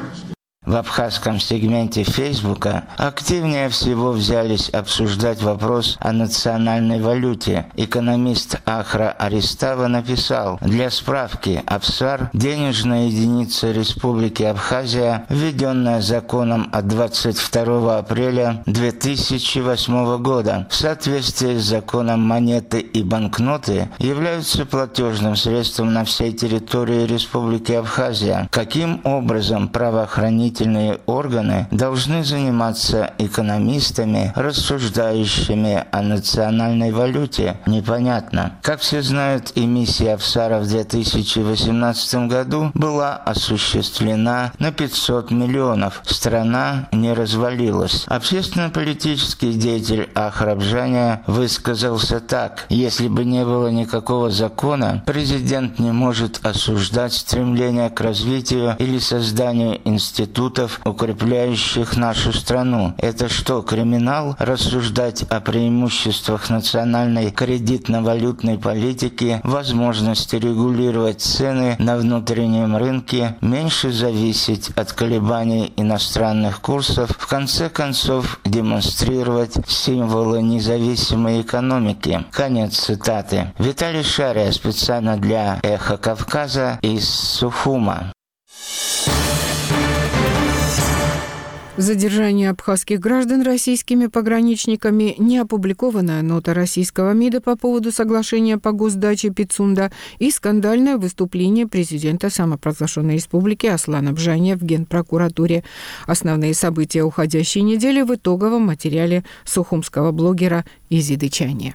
в абхазском сегменте Фейсбука активнее всего взялись обсуждать вопрос о национальной валюте. Экономист Ахра Аристава написал, для справки, Абсар – денежная единица Республики Абхазия, введенная законом от 22 апреля 2008 года. В соответствии с законом монеты и банкноты являются платежным средством на всей территории Республики Абхазия. Каким образом правоохранительные правоохранительные органы должны заниматься экономистами, рассуждающими о национальной валюте, непонятно. Как все знают, эмиссия Авсара в 2018 году была осуществлена на 500 миллионов. Страна не развалилась. Общественно-политический деятель Ахрабжаня высказался так. Если бы не было никакого закона, президент не может осуждать стремление к развитию или созданию института институтов, укрепляющих нашу страну. Это что, криминал? Рассуждать о преимуществах национальной кредитно-валютной политики, возможности регулировать цены на внутреннем рынке, меньше зависеть от колебаний иностранных курсов, в конце концов демонстрировать символы независимой экономики. Конец цитаты. Виталий Шария специально для «Эхо Кавказа» из Сухума. Задержание абхазских граждан российскими пограничниками, не опубликованная нота российского МИДа по поводу соглашения по госдаче Пицунда и скандальное выступление президента самопровозглашенной республики Аслана Бжания в Генпрокуратуре. Основные события уходящей недели в итоговом материале сухумского блогера Изиды Чани.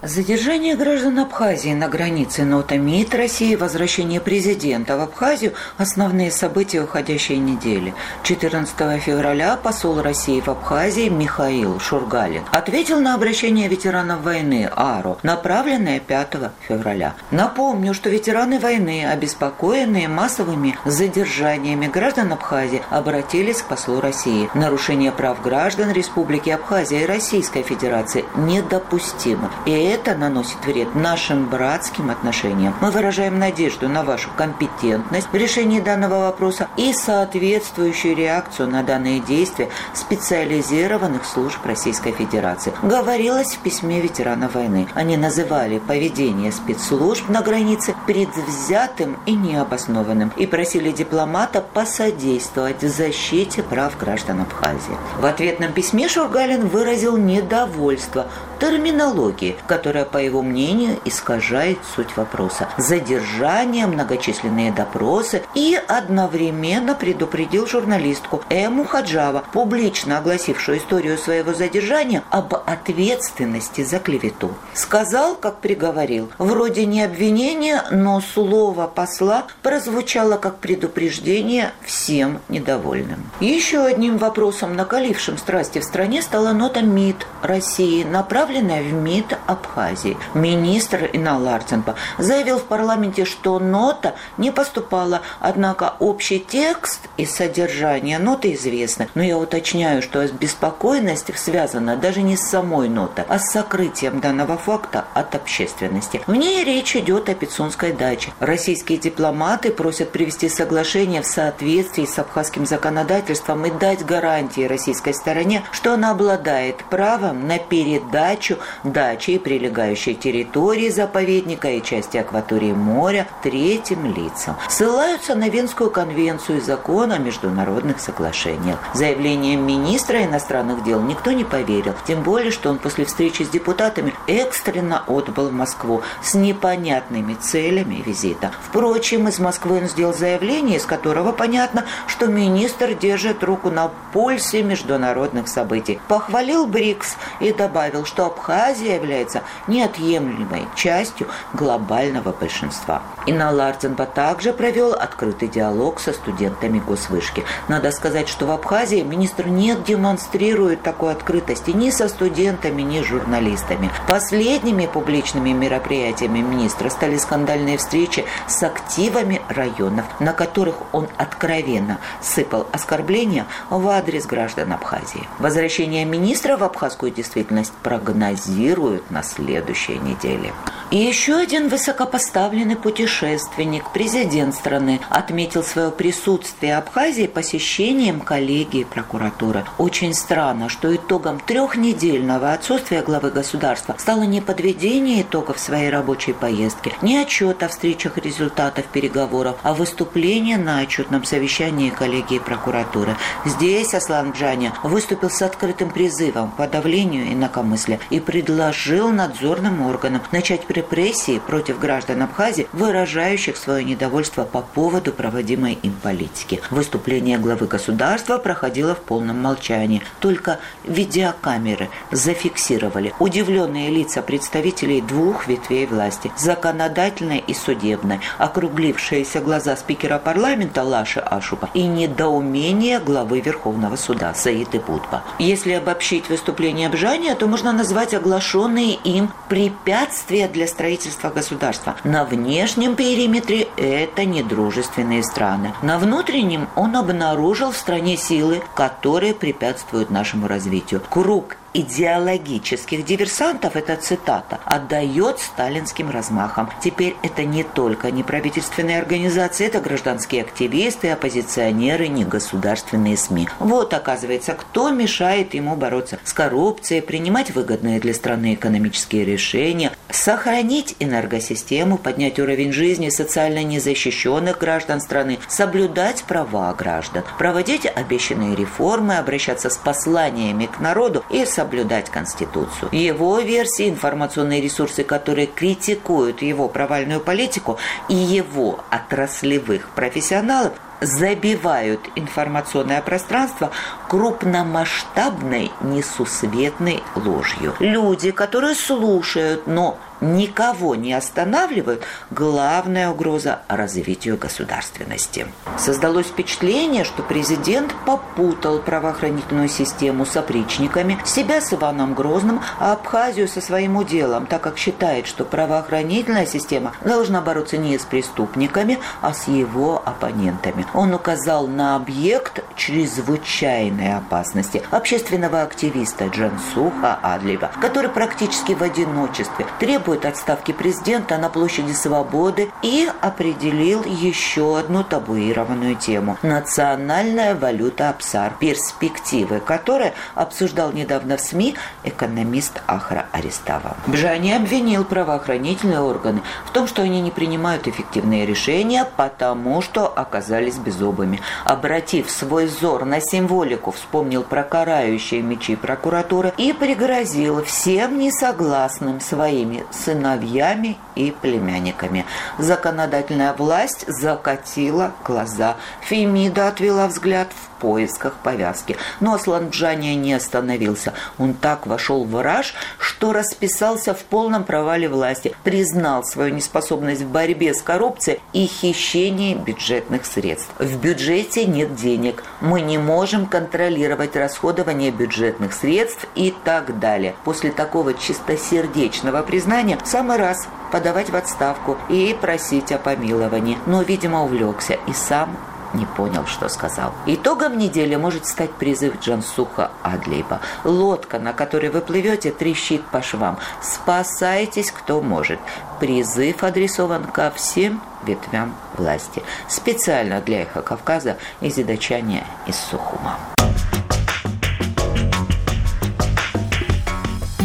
Задержание граждан Абхазии на границе нота МИД России, возвращение президента в Абхазию – основные события уходящей недели. 14 февраля посол России в Абхазии Михаил Шургалин ответил на обращение ветеранов войны АРО, направленное 5 февраля. Напомню, что ветераны войны, обеспокоенные массовыми задержаниями граждан Абхазии, обратились к послу России. Нарушение прав граждан Республики Абхазия и Российской Федерации недопустимо. И это наносит вред нашим братским отношениям. Мы выражаем надежду на вашу компетентность в решении данного вопроса и соответствующую реакцию на данные действия специализированных служб Российской Федерации. Говорилось в письме ветерана войны. Они называли поведение спецслужб на границе предвзятым и необоснованным и просили дипломата посодействовать в защите прав граждан Абхазии. В ответном письме Шургалин выразил недовольство терминологии, которая, по его мнению, искажает суть вопроса. Задержание, многочисленные допросы и одновременно предупредил журналистку Эму Хаджава, публично огласившую историю своего задержания, об ответственности за клевету. Сказал, как приговорил, вроде не обвинения, но слово посла прозвучало как предупреждение всем недовольным. Еще одним вопросом, накалившим страсти в стране, стала нота МИД России, направленная в МИД Абхазии. Министр Иналарценко заявил в парламенте, что нота не поступала, однако общий текст и содержание ноты известны. Но я уточняю, что беспокойность связана даже не с самой нотой, а с сокрытием данного факта от общественности. В ней речь идет о Пицунской даче. Российские дипломаты просят привести соглашение в соответствии с абхазским законодательством и дать гарантии российской стороне, что она обладает правом на передачу дачи и прилегающей территории заповедника и части акватории моря третьим лицам. Ссылаются на Венскую конвенцию и закон о международных соглашениях. Заявлением министра иностранных дел никто не поверил, тем более, что он после встречи с депутатами экстренно отбыл в Москву с непонятными целями визита. Впрочем, из Москвы он сделал заявление, из которого понятно, что министр держит руку на пульсе международных событий. Похвалил БРИКС и добавил, что Абхазия является неотъемлемой частью глобального большинства. Инна Ларценба также провел открытый диалог со студентами госвышки. Надо сказать, что в Абхазии министр не демонстрирует такой открытости ни со студентами, ни с журналистами. Последними публичными мероприятиями министра стали скандальные встречи с активами районов, на которых он откровенно сыпал оскорбления в адрес граждан Абхазии. Возвращение министра в абхазскую действительность прогнозируют на следующей неделе. И еще один высокопоставленный путешественник, президент страны, отметил свое присутствие Абхазии посещением коллегии прокуратуры. Очень странно, что итогом трехнедельного отсутствия главы государства стало не подведение итогов своей рабочей поездки, не отчет о встречах результатов переговоров, а выступление на отчетном совещании коллегии прокуратуры. Здесь Аслан Джаня выступил с открытым призывом к подавлению инакомыслия и предложил надзорным органам начать репрессии против граждан Абхазии, выражающих свое недовольство по поводу проводимой им политики. Выступление главы государства проходило в полном молчании. Только видеокамеры зафиксировали удивленные лица представителей двух ветвей власти – законодательной и судебной, округлившиеся глаза спикера парламента Лаши Ашупа и недоумение главы Верховного суда Саиды Будба. Если обобщить выступление Бжания, то можно назвать оглашенные им препятствия для строительства государства. На внешнем периметре это недружественные страны. На внутреннем он обнаружил в стране силы, которые препятствуют нашему развитию. Круг идеологических диверсантов, это цитата, отдает сталинским размахам. Теперь это не только неправительственные организации, это гражданские активисты, оппозиционеры, негосударственные СМИ. Вот, оказывается, кто мешает ему бороться с коррупцией, принимать выгодные для страны экономические решения, сохранить энергосистему, поднять уровень жизни социально незащищенных граждан страны, соблюдать права граждан, проводить обещанные реформы, обращаться с посланиями к народу и соблюдать Конституцию. Его версии, информационные ресурсы, которые критикуют его провальную политику и его отраслевых профессионалов, забивают информационное пространство крупномасштабной несусветной ложью. Люди, которые слушают, но никого не останавливают, главная угроза развитию государственности. Создалось впечатление, что президент попутал правоохранительную систему с опричниками, себя с Иваном Грозным, а Абхазию со своим уделом, так как считает, что правоохранительная система должна бороться не с преступниками, а с его оппонентами. Он указал на объект чрезвычайной опасности общественного активиста Джансуха Адлева, который практически в одиночестве требует отставки президента на площади Свободы и определил еще одну табуированную тему – национальная валюта Апсар, перспективы которой обсуждал недавно в СМИ экономист Ахра Арестава. Бжани обвинил правоохранительные органы в том, что они не принимают эффективные решения, потому что оказались беззубыми. Обратив свой взор на символику, вспомнил про карающие мечи прокуратуры и пригрозил всем несогласным своими сыновьями и племянниками. Законодательная власть закатила глаза. Фемида отвела взгляд в поисках повязки. Но Асланджания не остановился. Он так вошел в раж, что расписался в полном провале власти, признал свою неспособность в борьбе с коррупцией и хищении бюджетных средств. В бюджете нет денег – Мы не можем контролировать расходование бюджетных средств и так далее. После такого чистосердечного признания в самый раз подавать в отставку и просить о помиловании. Но, видимо, увлекся и сам не понял, что сказал. Итогом недели может стать призыв Джансуха Адлейба. Лодка, на которой вы плывете, трещит по швам. Спасайтесь, кто может. Призыв адресован ко всем ветвям власти. Специально для Эхо Кавказа из Идачания из Сухума.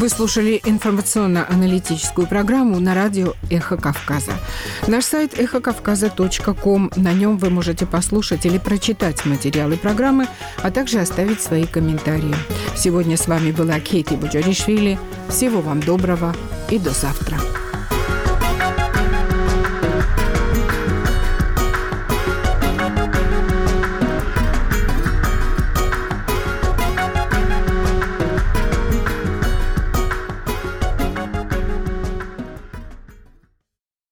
Вы слушали информационно-аналитическую программу на радио «Эхо Кавказа». Наш сайт эхокавказа.ком. На нем вы можете послушать или прочитать материалы программы, а также оставить свои комментарии. Сегодня с вами была Кейти Буджаришвили. Всего вам доброго и до завтра.